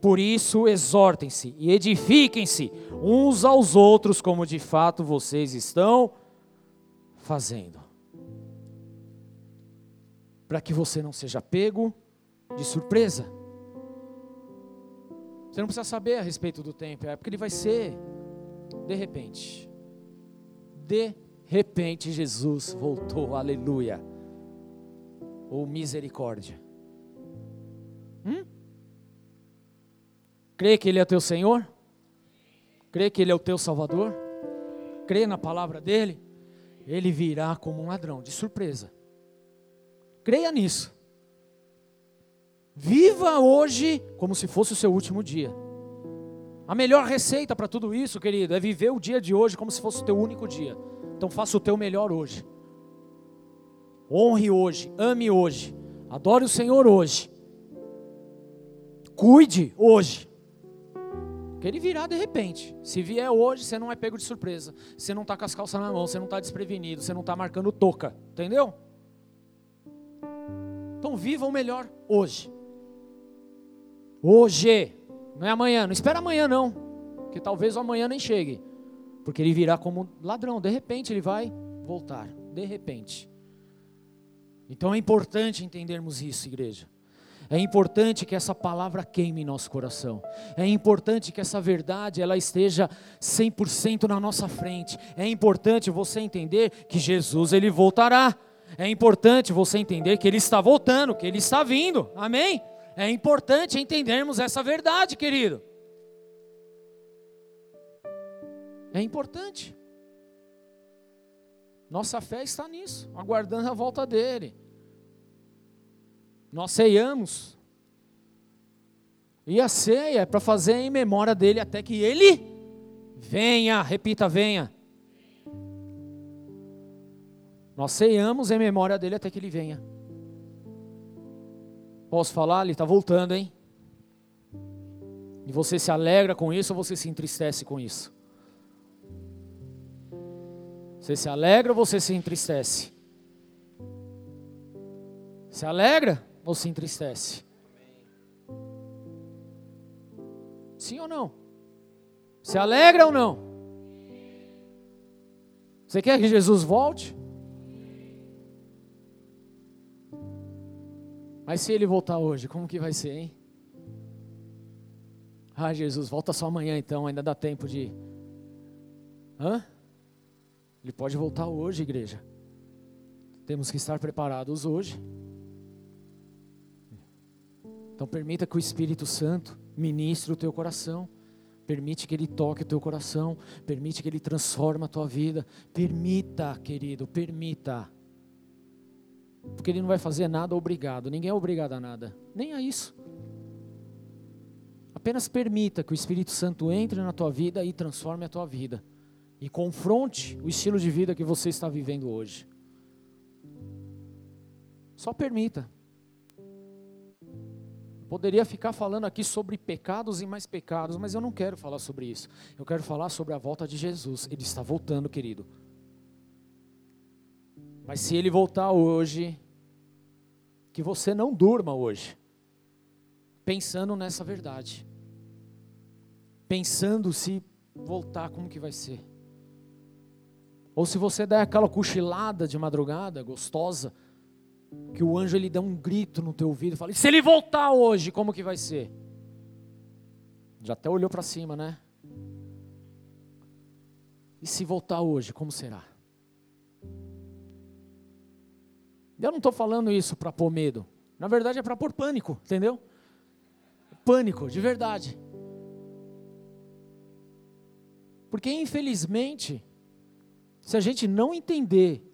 Por isso, exortem-se e edifiquem-se uns aos outros, como de fato vocês estão fazendo. Para que você não seja pego de surpresa você não precisa saber a respeito do tempo, é porque ele vai ser de repente. De repente Jesus voltou, aleluia. Ou misericórdia. Hum? Crê que Ele é teu Senhor? Crê que Ele é o teu Salvador? Crê na palavra dEle? Ele virá como um ladrão, de surpresa. Creia nisso. Viva hoje como se fosse o seu último dia. A melhor receita para tudo isso, querido, é viver o dia de hoje como se fosse o teu único dia. Então faça o teu melhor hoje. Honre hoje, ame hoje, adore o Senhor hoje. Cuide hoje. Que ele virá de repente. Se vier hoje, você não é pego de surpresa. Você não está com as calças na mão, você não está desprevenido, você não está marcando toca. Entendeu? Então viva o melhor hoje. Hoje, não é amanhã, não espera amanhã não, que talvez o amanhã nem chegue, porque ele virá como ladrão, de repente ele vai voltar, de repente. Então é importante entendermos isso, igreja. É importante que essa palavra queime em nosso coração. É importante que essa verdade ela esteja 100% na nossa frente. É importante você entender que Jesus ele voltará. É importante você entender que ele está voltando, que ele está vindo. Amém? É importante entendermos essa verdade, querido. É importante. Nossa fé está nisso, aguardando a volta dele. Nós ceiamos. E a ceia é para fazer em memória dele até que ele venha. Repita, venha. Nós ceiamos em memória dele até que ele venha. Posso falar? Ele está voltando, hein? E você se alegra com isso ou você se entristece com isso? Você se alegra ou você se entristece? Se alegra ou se entristece? Sim ou não? Se alegra ou não? Você quer que Jesus volte? Mas se ele voltar hoje, como que vai ser, hein? Ah, Jesus, volta só amanhã então, ainda dá tempo de. Hã? Ele pode voltar hoje, igreja. Temos que estar preparados hoje. Então permita que o Espírito Santo ministre o teu coração. Permite que ele toque o teu coração, permite que ele transforme a tua vida. Permita, querido, permita. Porque ele não vai fazer nada obrigado. Ninguém é obrigado a nada. Nem a isso. Apenas permita que o Espírito Santo entre na tua vida e transforme a tua vida. E confronte o estilo de vida que você está vivendo hoje. Só permita. Poderia ficar falando aqui sobre pecados e mais pecados, mas eu não quero falar sobre isso. Eu quero falar sobre a volta de Jesus. Ele está voltando, querido. Mas se ele voltar hoje, que você não durma hoje, pensando nessa verdade. Pensando se voltar, como que vai ser. Ou se você der aquela cochilada de madrugada, gostosa, que o anjo ele dá um grito no teu ouvido e fala: se ele voltar hoje, como que vai ser? Já até olhou para cima, né? E se voltar hoje, como será? Eu não estou falando isso para pôr medo. Na verdade é para pôr pânico, entendeu? Pânico, de verdade. Porque infelizmente, se a gente não entender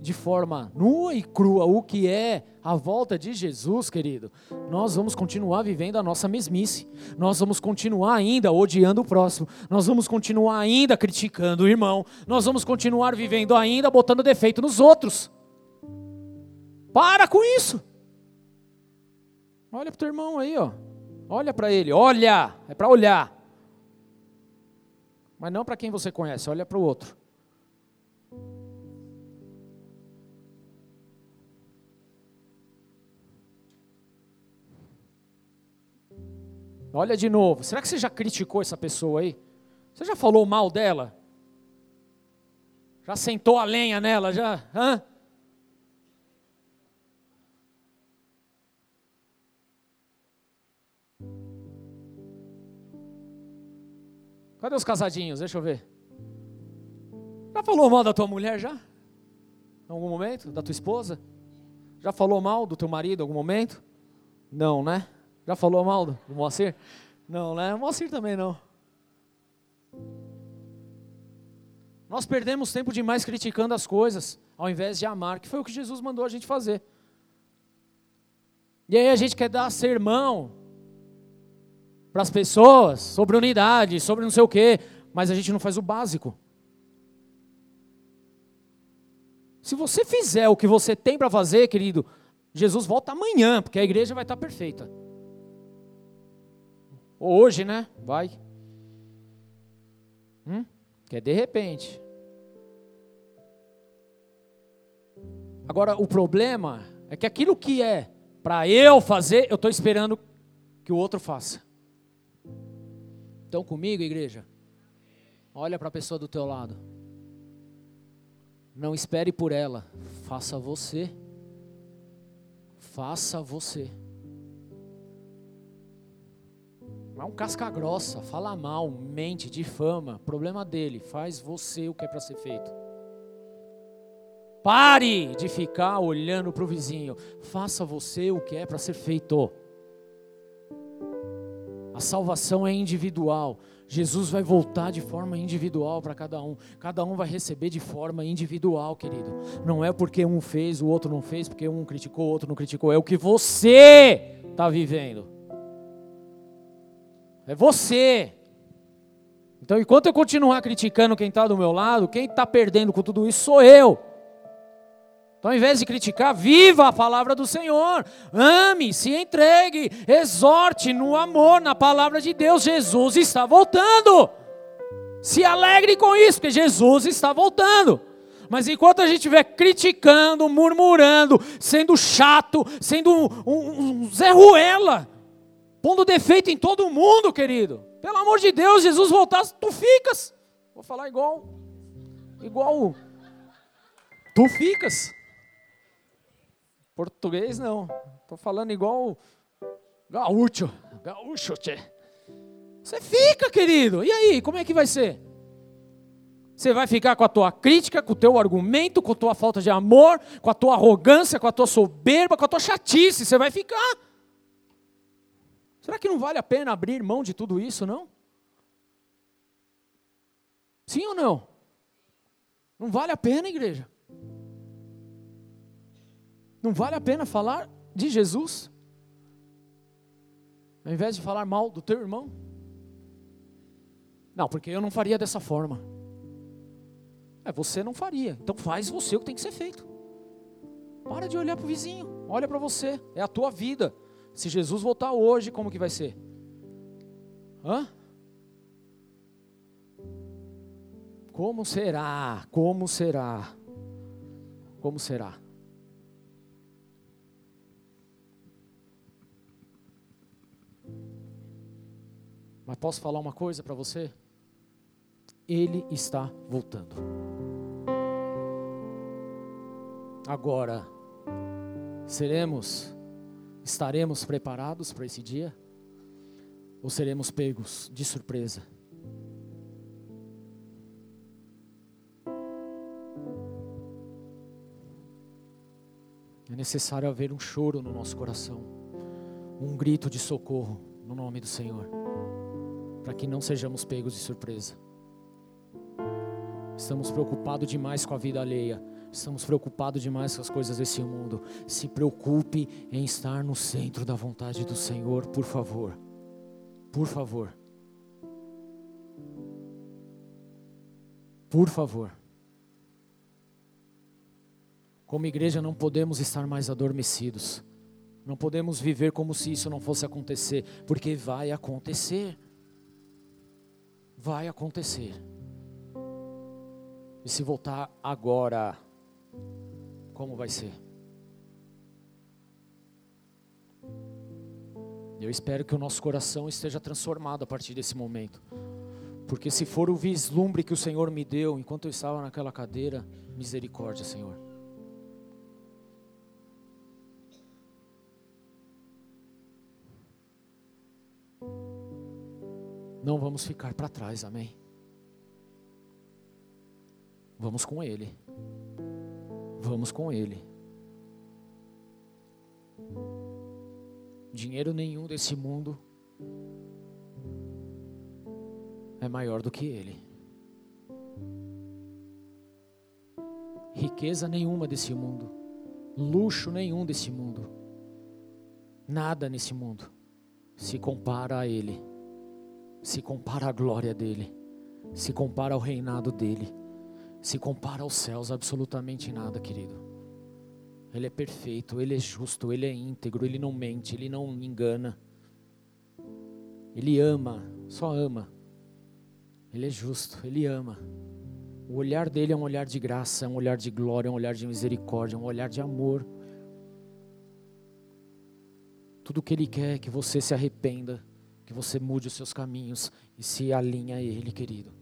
de forma nua e crua o que é a volta de Jesus, querido, nós vamos continuar vivendo a nossa mesmice, nós vamos continuar ainda odiando o próximo, nós vamos continuar ainda criticando o irmão, nós vamos continuar vivendo ainda botando defeito nos outros. Para com isso. Olha para o teu irmão aí, ó. Olha para ele, olha, é para olhar. Mas não para quem você conhece, olha para o outro. Olha de novo. Será que você já criticou essa pessoa aí? Você já falou mal dela? Já sentou a lenha nela? Já? Hã? Cadê os casadinhos? Deixa eu ver. Já falou mal da tua mulher já? Em algum momento? Da tua esposa? Já falou mal do teu marido em algum momento? Não, né? Já falou mal do Moacir? Não, né? O Moacir também não. Nós perdemos tempo demais criticando as coisas, ao invés de amar, que foi o que Jesus mandou a gente fazer. E aí a gente quer dar sermão para as pessoas sobre unidade, sobre não sei o quê, mas a gente não faz o básico. Se você fizer o que você tem para fazer, querido, Jesus volta amanhã, porque a igreja vai estar perfeita. Hoje, né? Vai. Hum? Que é de repente. Agora, o problema é que aquilo que é para eu fazer, eu estou esperando que o outro faça. Estão comigo, igreja? Olha para a pessoa do teu lado. Não espere por ela, faça você. Faça você. Não é um casca grossa, fala mal, mente, difama, problema dele, faz você o que é para ser feito. Pare de ficar olhando para o vizinho, faça você o que é para ser feito. A salvação é individual. Jesus vai voltar de forma individual para cada um. Cada um vai receber de forma individual, querido. Não é porque um fez, o outro não fez, porque um criticou, o outro não criticou. É o que você está vivendo. É você. Então, enquanto eu continuar criticando quem está do meu lado, quem está perdendo com tudo isso sou eu. Então, ao invés de criticar, viva a palavra do Senhor. Ame, se entregue, exorte no amor, na palavra de Deus. Jesus está voltando. Se alegre com isso, porque Jesus está voltando. Mas enquanto a gente estiver criticando, murmurando, sendo chato, sendo um, um, um Zé Ruela, pondo defeito em todo mundo, querido. Pelo amor de Deus, Jesus voltasse, tu ficas. Vou falar igual, igual, tu ficas. Português não, estou falando igual gaúcho, gaúcho, tchê. Você fica, querido. E aí, como é que vai ser? Você vai ficar com a tua crítica, com o teu argumento, com a tua falta de amor, com a tua arrogância, com a tua soberba, com a tua chatice. Você vai ficar. Será que não vale a pena abrir mão de tudo isso, não? Sim ou não? Não vale a pena, igreja? Não vale a pena falar de Jesus? Ao invés de falar mal do teu irmão? Não, porque eu não faria dessa forma. É, você não faria. Então faz você o que tem que ser feito. Para de olhar para o vizinho. Olha para você. É a tua vida. Se Jesus voltar hoje, como que vai ser? Hã? Como será? Como será? Como será? Mas posso falar uma coisa para você? Ele está voltando. Agora, Seremos, estaremos preparados para esse dia? Ou seremos pegos de surpresa? É necessário haver um choro no nosso coração, um grito de socorro no nome do Senhor, para que não sejamos pegos de surpresa. Estamos preocupados demais com a vida alheia, estamos preocupados demais com as coisas desse mundo. Se preocupe em estar no centro da vontade do Senhor, por favor. Por favor. Por favor. Como igreja, não podemos estar mais adormecidos. Não podemos viver como se isso não fosse acontecer, porque vai acontecer. Vai acontecer. E se voltar agora, como vai ser? Eu espero que o nosso coração esteja transformado a partir desse momento. Porque se for o vislumbre que o Senhor me deu enquanto eu estava naquela cadeira, misericórdia, Senhor. Não vamos ficar para trás, amém? Vamos com Ele. Vamos com Ele. Dinheiro nenhum desse mundo é maior do que Ele. Riqueza nenhuma desse mundo, luxo nenhum desse mundo, nada nesse mundo se compara a Ele se compara à glória dele, se compara ao reinado dele, se compara aos céus, absolutamente nada, querido. Ele é perfeito, ele é justo, ele é íntegro, ele não mente, ele não engana. Ele ama, só ama. Ele é justo, ele ama. O olhar dele é um olhar de graça, é um olhar de glória, é um olhar de misericórdia, é um olhar de amor. Tudo que ele quer é que você se arrependa que você mude os seus caminhos e se alinhe a Ele, querido.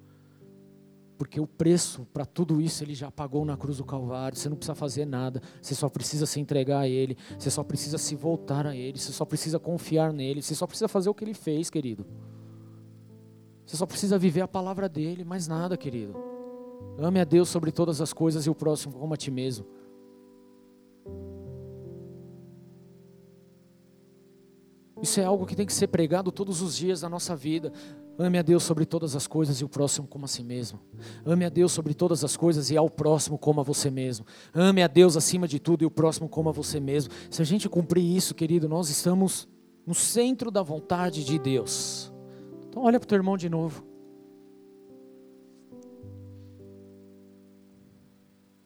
Porque o preço para tudo isso Ele já pagou na cruz do Calvário. Você não precisa fazer nada. Você só precisa se entregar a Ele. Você só precisa se voltar a Ele. Você só precisa confiar nele. Você só precisa fazer o que Ele fez, querido. Você só precisa viver a palavra dele, mais nada, querido. Ame a Deus sobre todas as coisas e o próximo como a ti mesmo. Isso é algo que tem que ser pregado todos os dias da nossa vida. Ame a Deus sobre todas as coisas e o próximo como a si mesmo. Ame a Deus sobre todas as coisas e ao próximo como a você mesmo. Ame a Deus acima de tudo e o próximo como a você mesmo. Se a gente cumprir isso, querido, nós estamos no centro da vontade de Deus. Então olha para o teu irmão de novo.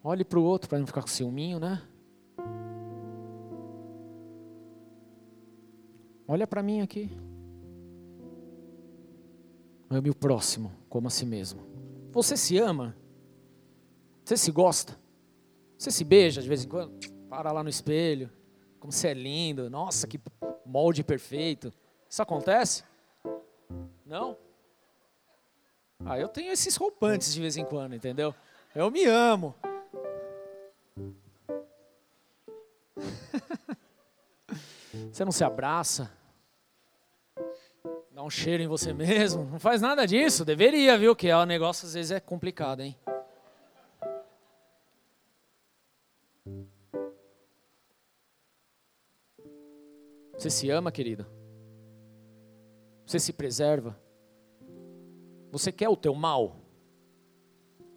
Olhe para o outro para não ficar com ciúminho, né? Olha para mim aqui. Ame o próximo como a si mesmo. Você se ama? Você se gosta? Você se beija de vez em quando? Para lá no espelho. Como você é lindo. Nossa, que molde perfeito. Isso acontece? Não? Ah, eu tenho esses roupantes de vez em quando, entendeu? Eu me amo. Você não se abraça? Dá um cheiro em você mesmo? Não faz nada disso. Deveria, viu? Que o negócio às vezes é complicado, hein? Você se ama, querido? Você se preserva? Você quer o teu mal?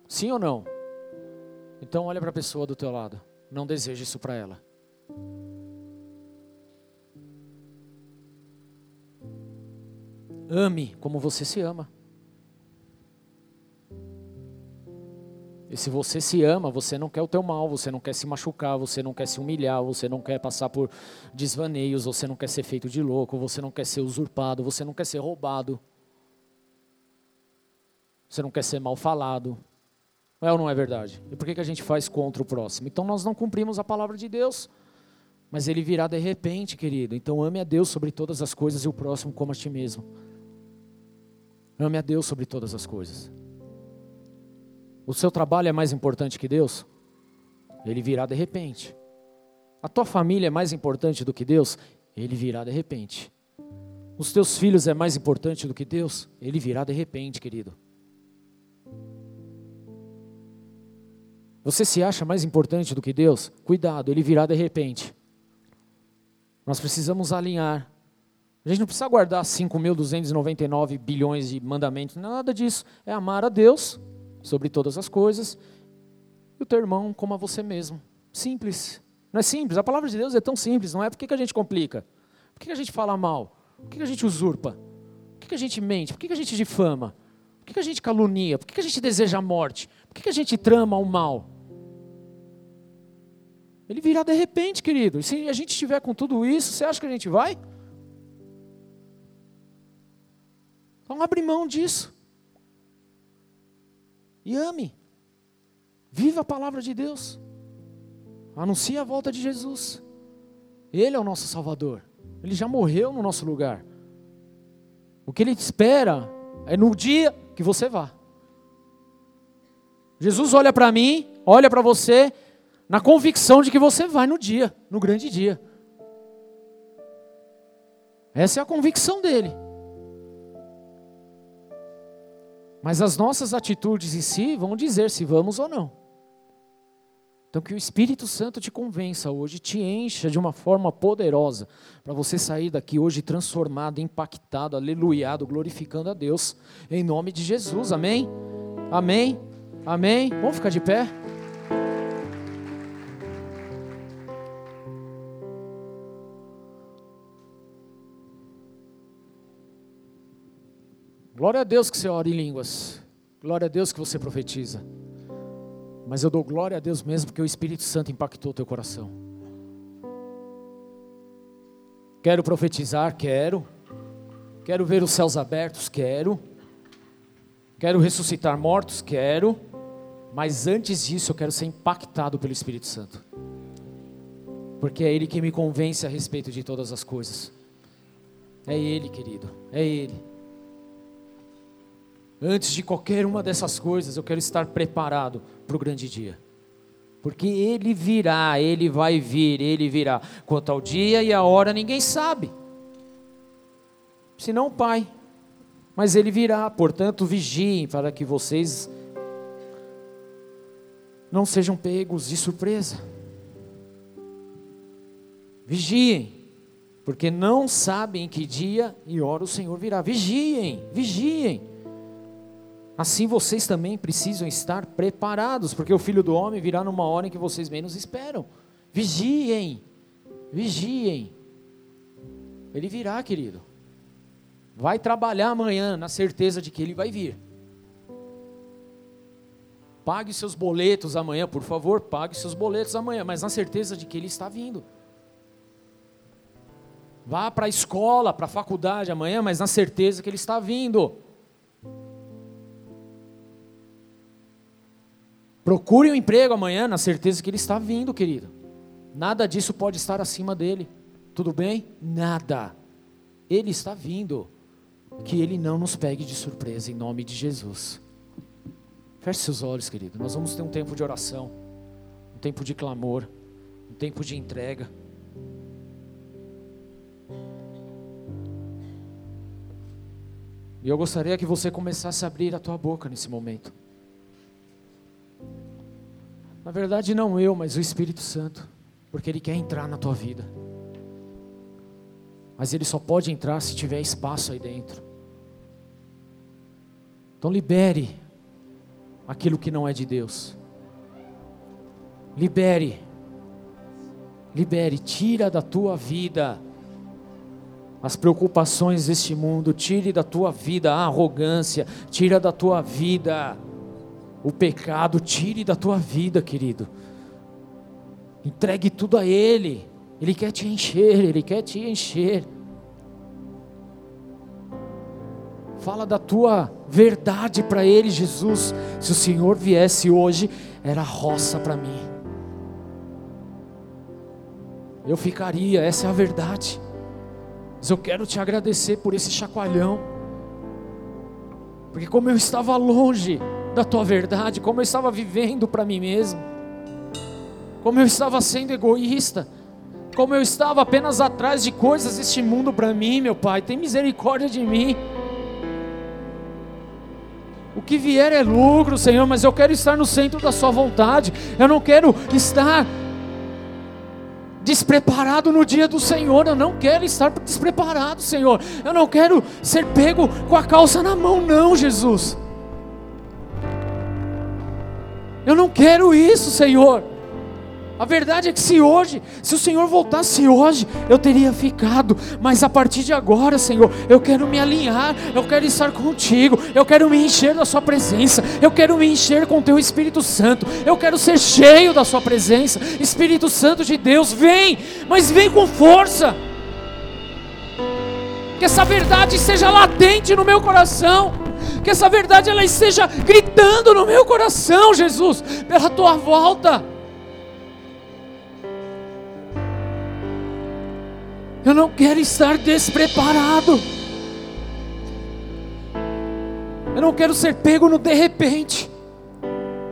Sim ou não? Então olha para a pessoa do teu lado. Não deseje isso para ela. Ame como você se ama. E se você se ama, você não quer o teu mal, você não quer se machucar, você não quer se humilhar, você não quer passar por desvaneios, você não quer ser feito de louco, você não quer ser usurpado, você não quer ser roubado. Você não quer ser mal falado. É ou não é verdade? E por que, que a gente faz contra o próximo? Então nós não cumprimos a palavra de Deus. Mas ele virá de repente, querido. Então ame a Deus sobre todas as coisas e o próximo como a ti mesmo. Ame a Deus sobre todas as coisas. O seu trabalho é mais importante que Deus? Ele virá de repente. A tua família é mais importante do que Deus? Ele virá de repente. Os teus filhos é mais importante do que Deus? Ele virá de repente, querido. Você se acha mais importante do que Deus? Cuidado, ele virá de repente. Nós precisamos alinhar. A gente não precisa guardar 5.299 bilhões de mandamentos, nada disso. É amar a Deus sobre todas as coisas e o teu irmão como a você mesmo. Simples. Não é simples? A palavra de Deus é tão simples, não é? Por que, que a gente complica? Por que, que a gente fala mal? Por que, que a gente usurpa? Por que, que a gente mente? Por que, que a gente difama? Por que, que a gente calunia? Por que, que a gente deseja a morte? Por que, que a gente trama o mal? Ele virá de repente, querido. E se a gente estiver com tudo isso, você acha que a gente vai? Então abre mão disso. E ame. Viva a palavra de Deus. Anuncie a volta de Jesus. Ele é o nosso Salvador. Ele já morreu no nosso lugar. O que ele espera é no dia que você vá. Jesus olha para mim, olha para você na convicção de que você vai no dia, no grande dia. Essa é a convicção dele. Mas as nossas atitudes em si vão dizer se vamos ou não. Então que o Espírito Santo te convença hoje, te encha de uma forma poderosa, para você sair daqui hoje transformado, impactado, aleluiado, glorificando a Deus, em nome de Jesus, amém? Amém? Amém? Vamos ficar de pé? Glória a Deus que você ora em línguas. Glória a Deus que você profetiza. Mas eu dou glória a Deus mesmo porque o Espírito Santo impactou o teu coração. Quero profetizar, quero. Quero ver os céus abertos, quero. Quero ressuscitar mortos, quero. Mas antes disso, eu quero ser impactado pelo Espírito Santo. Porque é Ele que me convence a respeito de todas as coisas. É Ele, querido, é Ele. Antes de qualquer uma dessas coisas, eu quero estar preparado para o grande dia. Porque ele virá, ele vai vir, ele virá. Quanto ao dia e a hora, ninguém sabe. Senão o Pai. Mas ele virá, portanto, vigiem para que vocês não sejam pegos de surpresa. Vigiem, porque não sabem em que dia e hora o Senhor virá. Vigiem, vigiem. Assim vocês também precisam estar preparados, porque o filho do homem virá numa hora em que vocês menos esperam. Vigiem, vigiem. Ele virá, querido. Vai trabalhar amanhã na certeza de que ele vai vir. Pague seus boletos amanhã, por favor, pague seus boletos amanhã, mas na certeza de que ele está vindo. Vá para a escola, para a faculdade amanhã, mas na certeza que ele está vindo. Procure um emprego amanhã na certeza que ele está vindo, querido. Nada disso pode estar acima dele. Tudo bem? Nada. Ele está vindo. Que ele não nos pegue de surpresa em nome de Jesus. Feche seus olhos, querido. Nós vamos ter um tempo de oração, um tempo de clamor, um tempo de entrega. E eu gostaria que você começasse a abrir a tua boca nesse momento. Na verdade, não eu, mas o Espírito Santo, porque Ele quer entrar na tua vida. Mas Ele só pode entrar se tiver espaço aí dentro. Então, libere aquilo que não é de Deus. Libere. Libere, tira da tua vida as preocupações deste mundo, tire da tua vida a arrogância, tira da tua vida o pecado, tire da tua vida, querido. Entregue tudo a Ele. Ele quer te encher, Ele quer te encher. Fala da tua verdade para Ele, Jesus. Se o Senhor viesse hoje, era roça para mim. Eu ficaria, essa é a verdade. Mas eu quero te agradecer por esse chacoalhão. Porque como eu estava longe, da tua verdade, como eu estava vivendo para mim mesmo, como eu estava sendo egoísta, como eu estava apenas atrás de coisas deste mundo para mim, meu Pai. Tem misericórdia de mim. O que vier é lucro, Senhor, mas eu quero estar no centro da Sua vontade. Eu não quero estar despreparado no dia do Senhor. Eu não quero estar despreparado, Senhor. Eu não quero ser pego com a calça na mão, não, Jesus. Eu não quero isso, Senhor. A verdade é que se hoje, se o Senhor voltasse hoje, eu teria ficado, mas a partir de agora, Senhor, eu quero me alinhar, eu quero estar contigo, eu quero me encher da Sua presença, eu quero me encher com o Teu Espírito Santo, eu quero ser cheio da Sua presença. Espírito Santo de Deus, vem, mas vem com força, que essa verdade seja latente no meu coração, que essa verdade ela esteja gritando no meu coração, Jesus, pela Tua volta. Eu não quero estar despreparado. Eu não quero ser pego no de repente.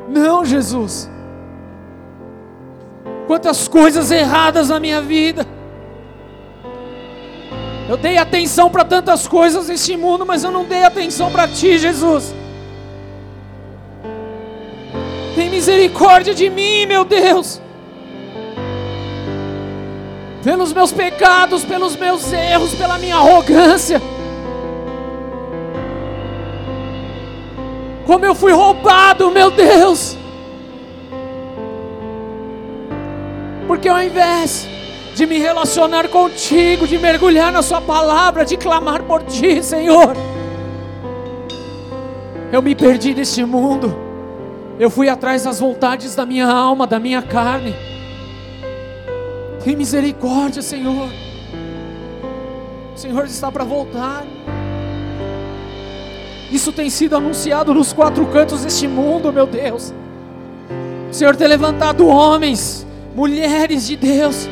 Não, Jesus. Quantas coisas erradas na minha vida. Eu dei atenção para tantas coisas neste mundo, mas eu não dei atenção para Ti, Jesus. Tem misericórdia de mim, meu Deus pelos meus pecados, pelos meus erros, pela minha arrogância. Como eu fui roubado, meu Deus. Porque ao invés de me relacionar contigo, de mergulhar na Sua palavra, de clamar por Ti, Senhor, eu me perdi neste mundo. Eu fui atrás das vontades da minha alma, da minha carne. Tem misericórdia, Senhor. O Senhor está para voltar. Isso tem sido anunciado nos quatro cantos deste mundo, meu Deus. O Senhor tem levantado homens, mulheres de Deus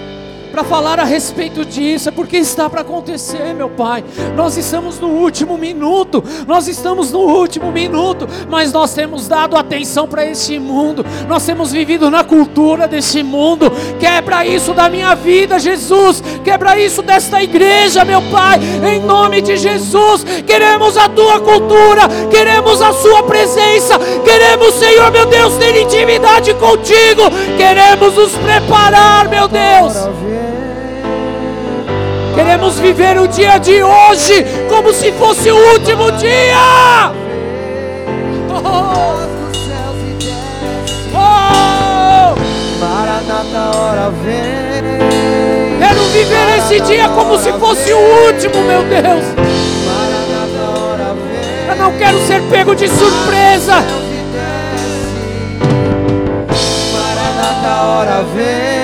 para falar a respeito disso, é porque está para acontecer, meu Pai. Nós estamos no último minuto, nós estamos no último minuto, mas nós temos dado atenção para este mundo, nós temos vivido na cultura deste mundo. Quebra isso da minha vida, Jesus, quebra isso desta igreja, meu Pai, em nome de Jesus. Queremos a tua cultura, queremos a sua presença, queremos, Senhor, meu Deus, ter intimidade contigo, queremos nos preparar, meu Deus. Queremos viver o dia de hoje como se fosse o último dia. Oh. Maranata, hora vem. Quero viver esse dia como se fosse o último, meu Deus. Eu não quero ser pego de surpresa. Maranata, hora vem.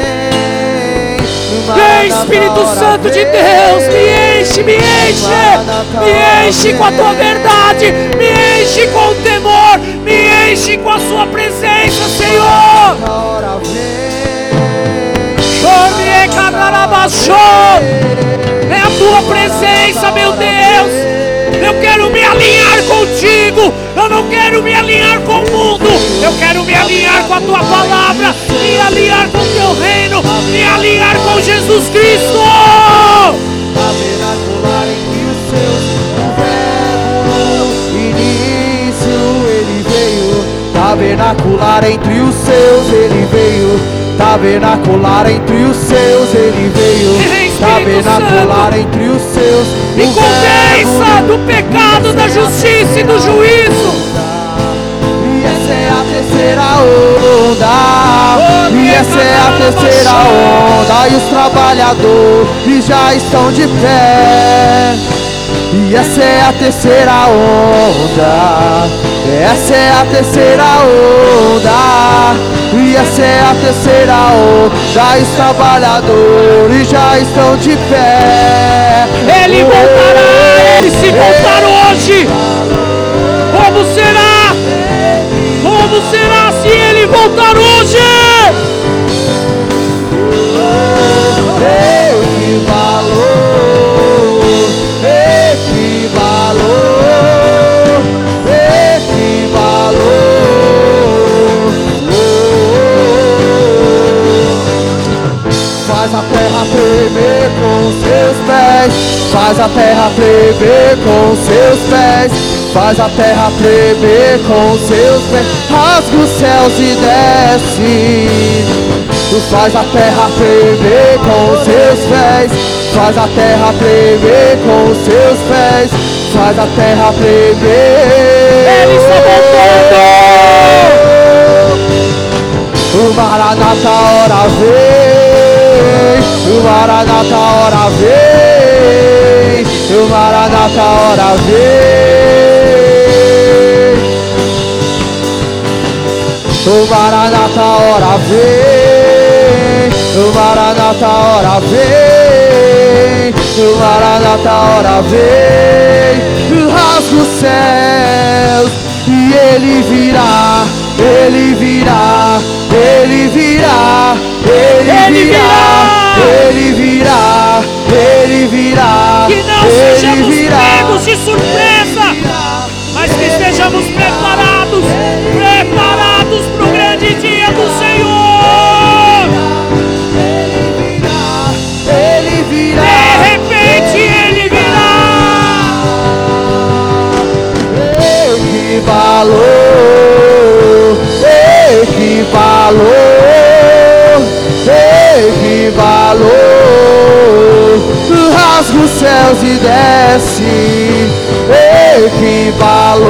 Vem Espírito Santo de Deus, me enche, me enche, me enche com a tua verdade, me enche com o temor, me enche com a sua presença, Senhor. É a tua presença, meu Deus. Eu quero me alinhar contigo. Eu não quero me alinhar com o mundo. Eu quero me alinhar com a tua palavra. Me alinhar com o teu reino. Me alinhar com Jesus Cristo. Tabernacular entre os seus, ele veio. Tabernacular entre os seus, ele veio. Tabernacular entre os seus. Me convença do pecado, da justiça e do juízo. E essa é a terceira onda. E essa é a terceira onda. E os trabalhadores já estão de pé. E essa é a terceira onda. Essa é a terceira onda. E essa é a terceira onda. Os trabalhadores já estão de pé. Ele voltará. Ele se voltar hoje. Como será? Como será se ele voltar hoje? Faz a terra tremer com seus pés, faz a terra tremer com seus pés, rasga os céus e desce. Tu faz a terra tremer com seus pés, faz a terra tremer com seus pés, faz a terra tremer. Ele está voltando. O Maranata hora vem, Maranata hora vem, o Maranata hora vem. O Maranata hora vem, o Maranata hora vem, o Maranata hora vem, rasga os céus e ele virá, ele virá, ele virá, ele, Ele virá, virá. Ele virá, ele virá, Que não ele sejamos virá. pegos de surpresa, mas que estejamos preparados, preparados para o grande dia do Senhor. Ele virá, De repente ele virá. equivalou, equivalou, equivalou, rasga os céus e desce, equivalou,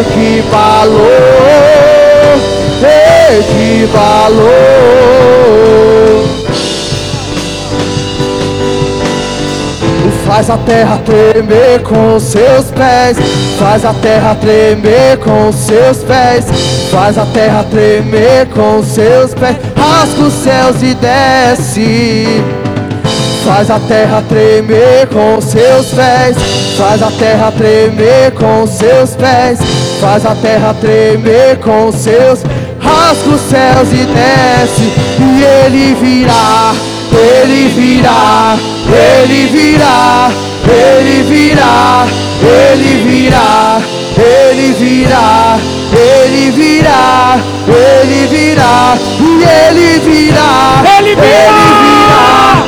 equivalou, equivalou. Faz a terra tremer com seus pés, faz a terra tremer com seus pés, faz a terra tremer com seus pés, rasga os céus e desce. Faz a terra tremer com seus pés, faz a terra tremer com seus pés, faz a terra tremer com seus Rasga os céus e desce, e ele virá, ele virá, ele virá, ele virá, ele virá, ele virá, ele virá, ele virá. Ele virá. Ele virá, Ele virá, Ele virá,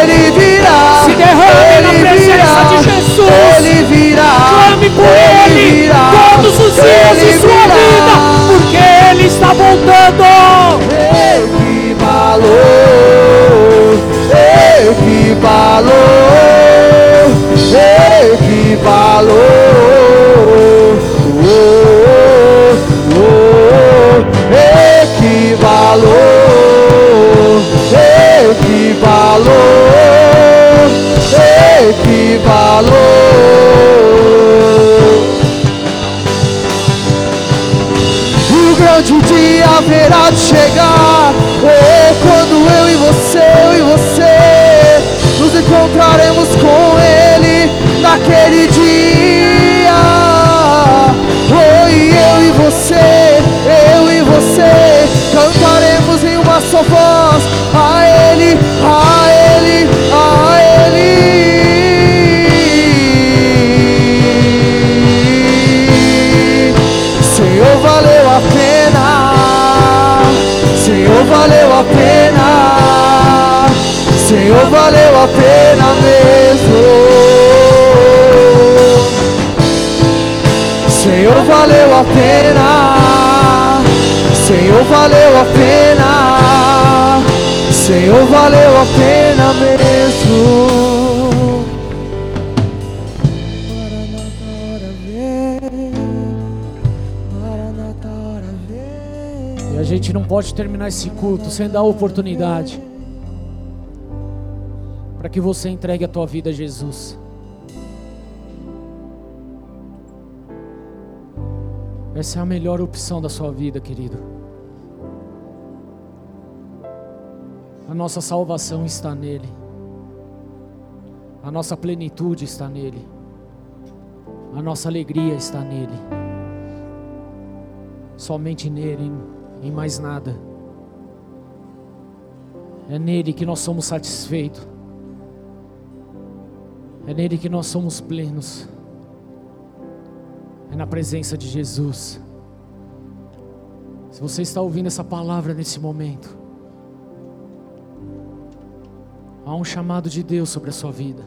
Ele virá. Se derrame na presença de Jesus. Ele virá, clame por Ele, todos os dias de sua vida, porque Ele está voltando. Ele falou, Ele falou, Ele falou. Equivalou, equivalou, equivalou. O grande dia haverá de chegar. Oh, quando eu e você, eu e você nos encontraremos com Ele naquele dia. Oh, e eu e você, uma só voz a Ele, a Ele, a Ele. Senhor, valeu a pena. Senhor, valeu a pena. Senhor, valeu a pena mesmo. Senhor, valeu a pena. Senhor, valeu a pena. Senhor, valeu a pena mesmo. E a gente não pode terminar esse culto sem dar a oportunidade para que você entregue a tua vida a Jesus. Essa é a melhor opção da sua vida, querido. A nossa salvação está nele. A nossa plenitude está nele. A nossa alegria está nele. Somente nele, em mais nada. É nele que nós somos satisfeitos. É nele que nós somos plenos. É na presença de Jesus. Se você está ouvindo essa palavra nesse momento, há um chamado de Deus sobre a sua vida.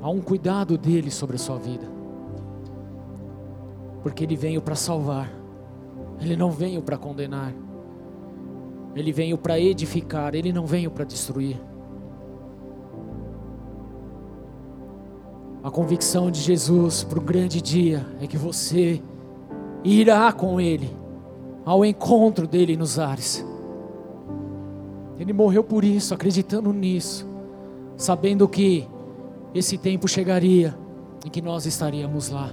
Há um cuidado dele sobre a sua vida. Porque ele veio para salvar. Ele não veio para condenar. Ele veio para edificar, ele não veio para destruir. A convicção de Jesus para o grande dia é que você irá com Ele ao encontro dele nos ares. Ele morreu por isso, acreditando nisso, sabendo que esse tempo chegaria e que nós estaríamos lá.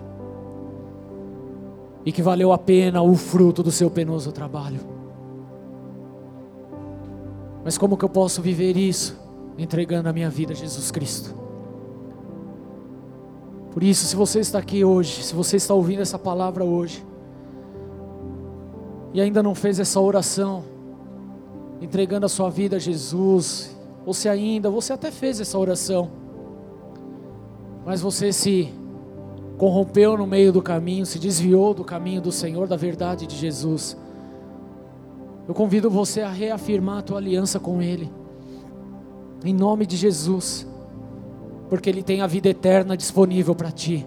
E que valeu a pena o fruto do seu penoso trabalho. Mas como que eu posso viver isso? Entregando a minha vida a Jesus Cristo. Por isso, se você está aqui hoje, se você está ouvindo essa palavra hoje, e ainda não fez essa oração, entregando a sua vida a Jesus, ou se ainda, você até fez essa oração, mas você se corrompeu no meio do caminho, se desviou do caminho do Senhor, da verdade de Jesus. Eu convido você a reafirmar a tua aliança com Ele, em nome de Jesus, porque Ele tem a vida eterna disponível para ti.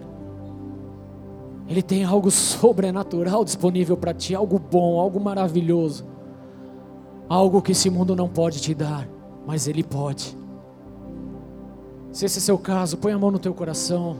Ele tem algo sobrenatural disponível para ti, algo bom, algo maravilhoso, algo que esse mundo não pode te dar, mas Ele pode. Se esse é seu caso, põe a mão no teu coração.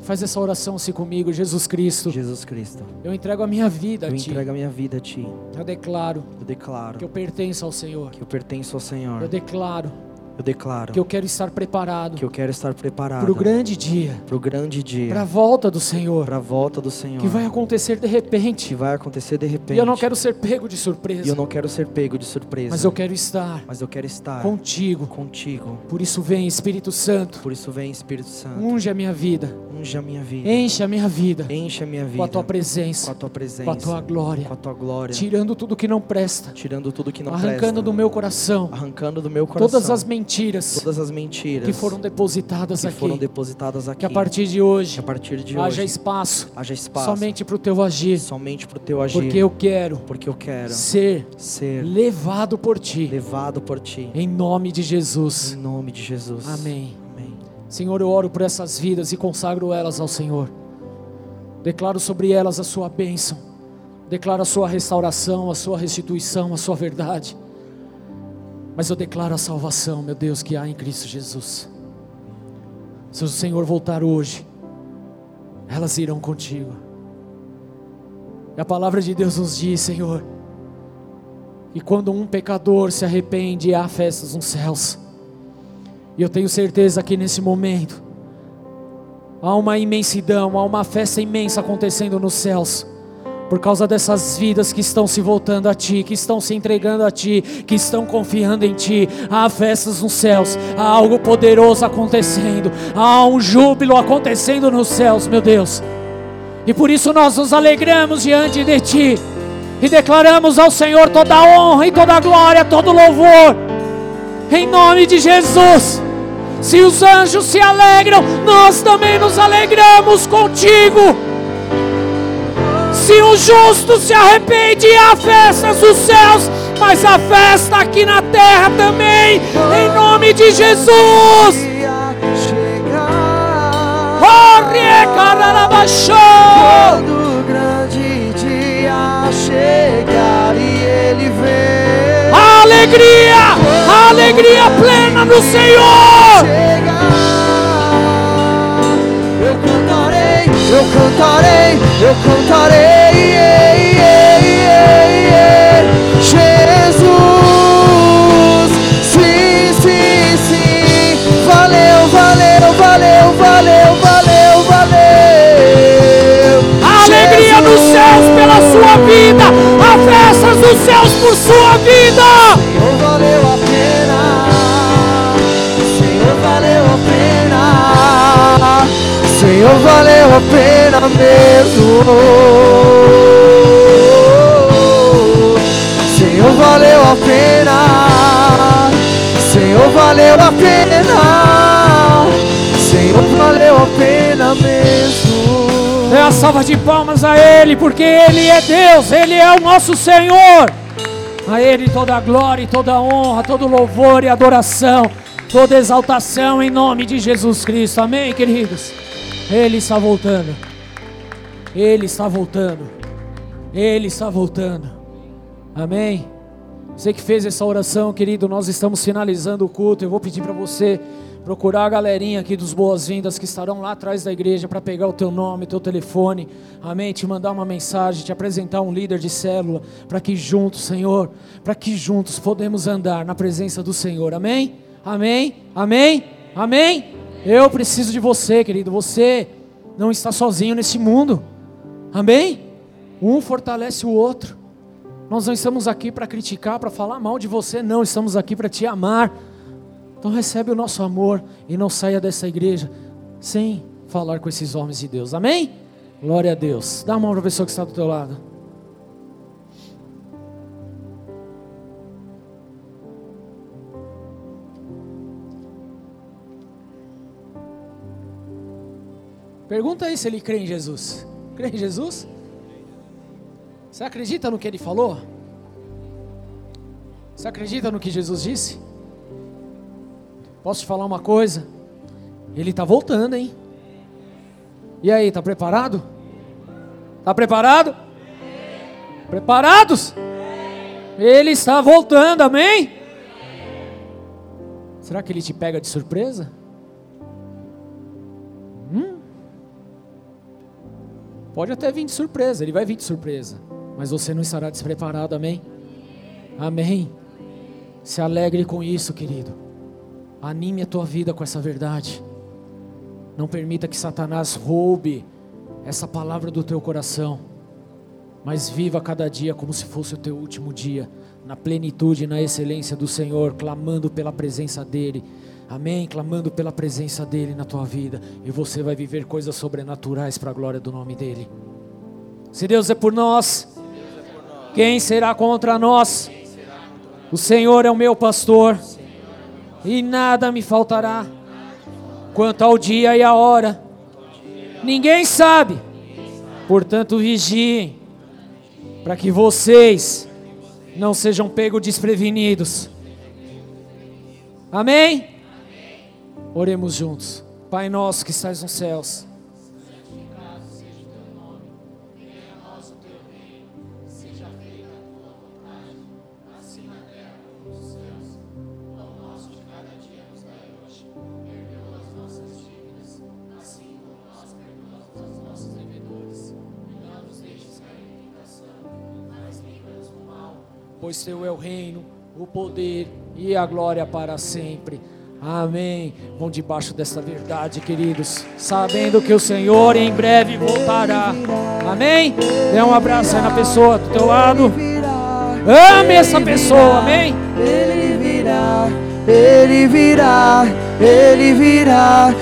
Faz essa oração assim comigo, Jesus Cristo. Jesus Cristo. Eu entrego a minha vida a Eu ti. entrego a minha vida a ti. Eu declaro Eu declaro que eu pertenço ao Senhor. que eu pertenço ao Senhor. Eu declaro Eu declaro que eu quero estar preparado que eu quero estar preparado para o grande dia, para o grande dia, para a volta do Senhor, para a volta do Senhor, que vai acontecer de que repente. vai acontecer de repente. E eu não quero ser pego de E eu surpresa, não quero ser pego de surpresa. mas eu quero estar mas eu quero estar contigo. contigo. Por isso vem Espírito Santo, Por isso vem Espírito Santo, unge a minha vida, unge a minha vida, enche a minha vida enche a minha vida com a tua com presença, a tua presença, com a tua glória, com a tua glória, tirando tudo que não presta, tirando tudo que não arrancando presta, do meu coração arrancando do meu coração todas as mentiras todas as mentiras que foram depositadas que foram aqui. depositadas aqui. Que a partir de hoje a partir de haja hoje espaço haja espaço somente para o teu agir, somente para o teu agir, porque eu quero porque eu quero ser ser levado por ti, levado por ti. em nome de Em Jesus. nome de Jesus. Amém. Amém. Senhor, eu oro por essas vidas e consagro elas ao Senhor. Declaro sobre elas a sua bênção. Declaro a sua restauração, a sua restituição, a sua verdade. Mas eu declaro a salvação, meu Deus, que há em Cristo Jesus. Se o Senhor voltar hoje, elas irão contigo. E a palavra de Deus nos diz, Senhor, que quando um pecador se arrepende, há festas nos céus. E eu tenho certeza que nesse momento há uma imensidão, há uma festa imensa acontecendo nos céus. Por causa dessas vidas que estão se voltando a Ti, que estão se entregando a Ti, que estão confiando em Ti, há festas nos céus, há algo poderoso acontecendo, há um júbilo acontecendo nos céus, meu Deus. E por isso nós nos alegramos diante de Ti e declaramos ao Senhor toda a honra e toda a glória, todo o louvor, em nome de Jesus. Se os anjos se alegram, nós também nos alegramos contigo. Se o justo se arrepende, há festas nos céus, mas a festa aqui na terra também, em nome de Jesus. Quando o grande dia chegar e ele vem. Alegria, alegria plena no Senhor. Cantarei, eu cantarei. Jesus, sim, sim, sim. Valeu, valeu, valeu, valeu, valeu, valeu. A alegria dos céus pela sua vida, a festas dos céus por sua vida. Senhor, a pena mesmo. Senhor, valeu a pena. Senhor, valeu a pena. Senhor, valeu a pena mesmo. Dê a salva de palmas a Ele, porque Ele é Deus, Ele é o nosso Senhor. A Ele toda a glória, toda a honra, todo louvor e adoração, toda exaltação em nome de Jesus Cristo. Amém, queridos? Ele está voltando. Ele está voltando. Ele está voltando. Amém. Você que fez essa oração, querido, nós estamos finalizando o culto. Eu vou pedir para você procurar a galerinha aqui dos boas-vindas que estarão lá atrás da igreja para pegar o teu nome, teu telefone, amém? Te mandar uma mensagem, te apresentar um líder de célula, para que juntos, Senhor, para que juntos podemos andar na presença do Senhor, amém? Amém? Amém? Amém? Eu preciso de você, querido. Você não está sozinho nesse mundo, amém? Um fortalece o outro. Nós não estamos aqui para criticar, para falar mal de você, não, estamos aqui para te amar. Então recebe o nosso amor e não saia dessa igreja sem falar com esses homens de Deus. Amém? Glória a Deus. Dá a mão para a pessoa que está do teu lado. Pergunta aí se ele crê em Jesus. Crê em Jesus? Você acredita no que ele falou? Você acredita no que Jesus disse? Posso te falar uma coisa? Ele está voltando, hein? E aí, está preparado? Está preparado? Preparados? Ele está voltando, amém? Será que ele te pega de surpresa? Pode até vir de surpresa, ele vai vir de surpresa mas você não estará despreparado, amém? Amém. Se alegre com isso, querido. Anime a tua vida com essa verdade. Não permita que Satanás roube essa palavra do teu coração. Mas viva cada dia como se fosse o teu último dia, na plenitude e na excelência do Senhor, clamando pela presença dEle. Amém? Clamando pela presença dEle na tua vida. E você vai viver coisas sobrenaturais para a glória do nome dEle. Se Deus é por nós, quem será contra nós? O Senhor é o meu pastor, e nada me faltará. Quanto ao dia e a hora, ninguém sabe. Portanto, vigiem, para que vocês não sejam pegos desprevenidos. Amém? Oremos juntos. Pai nosso que estás nos céus pois teu é o reino, o poder e a glória para sempre. Amém. Vão debaixo dessa verdade, queridos, sabendo que o Senhor em breve voltará. Amém. Dê um abraço aí na pessoa do teu lado. Ame essa pessoa, amém. Ele virá, ele virá, ele virá.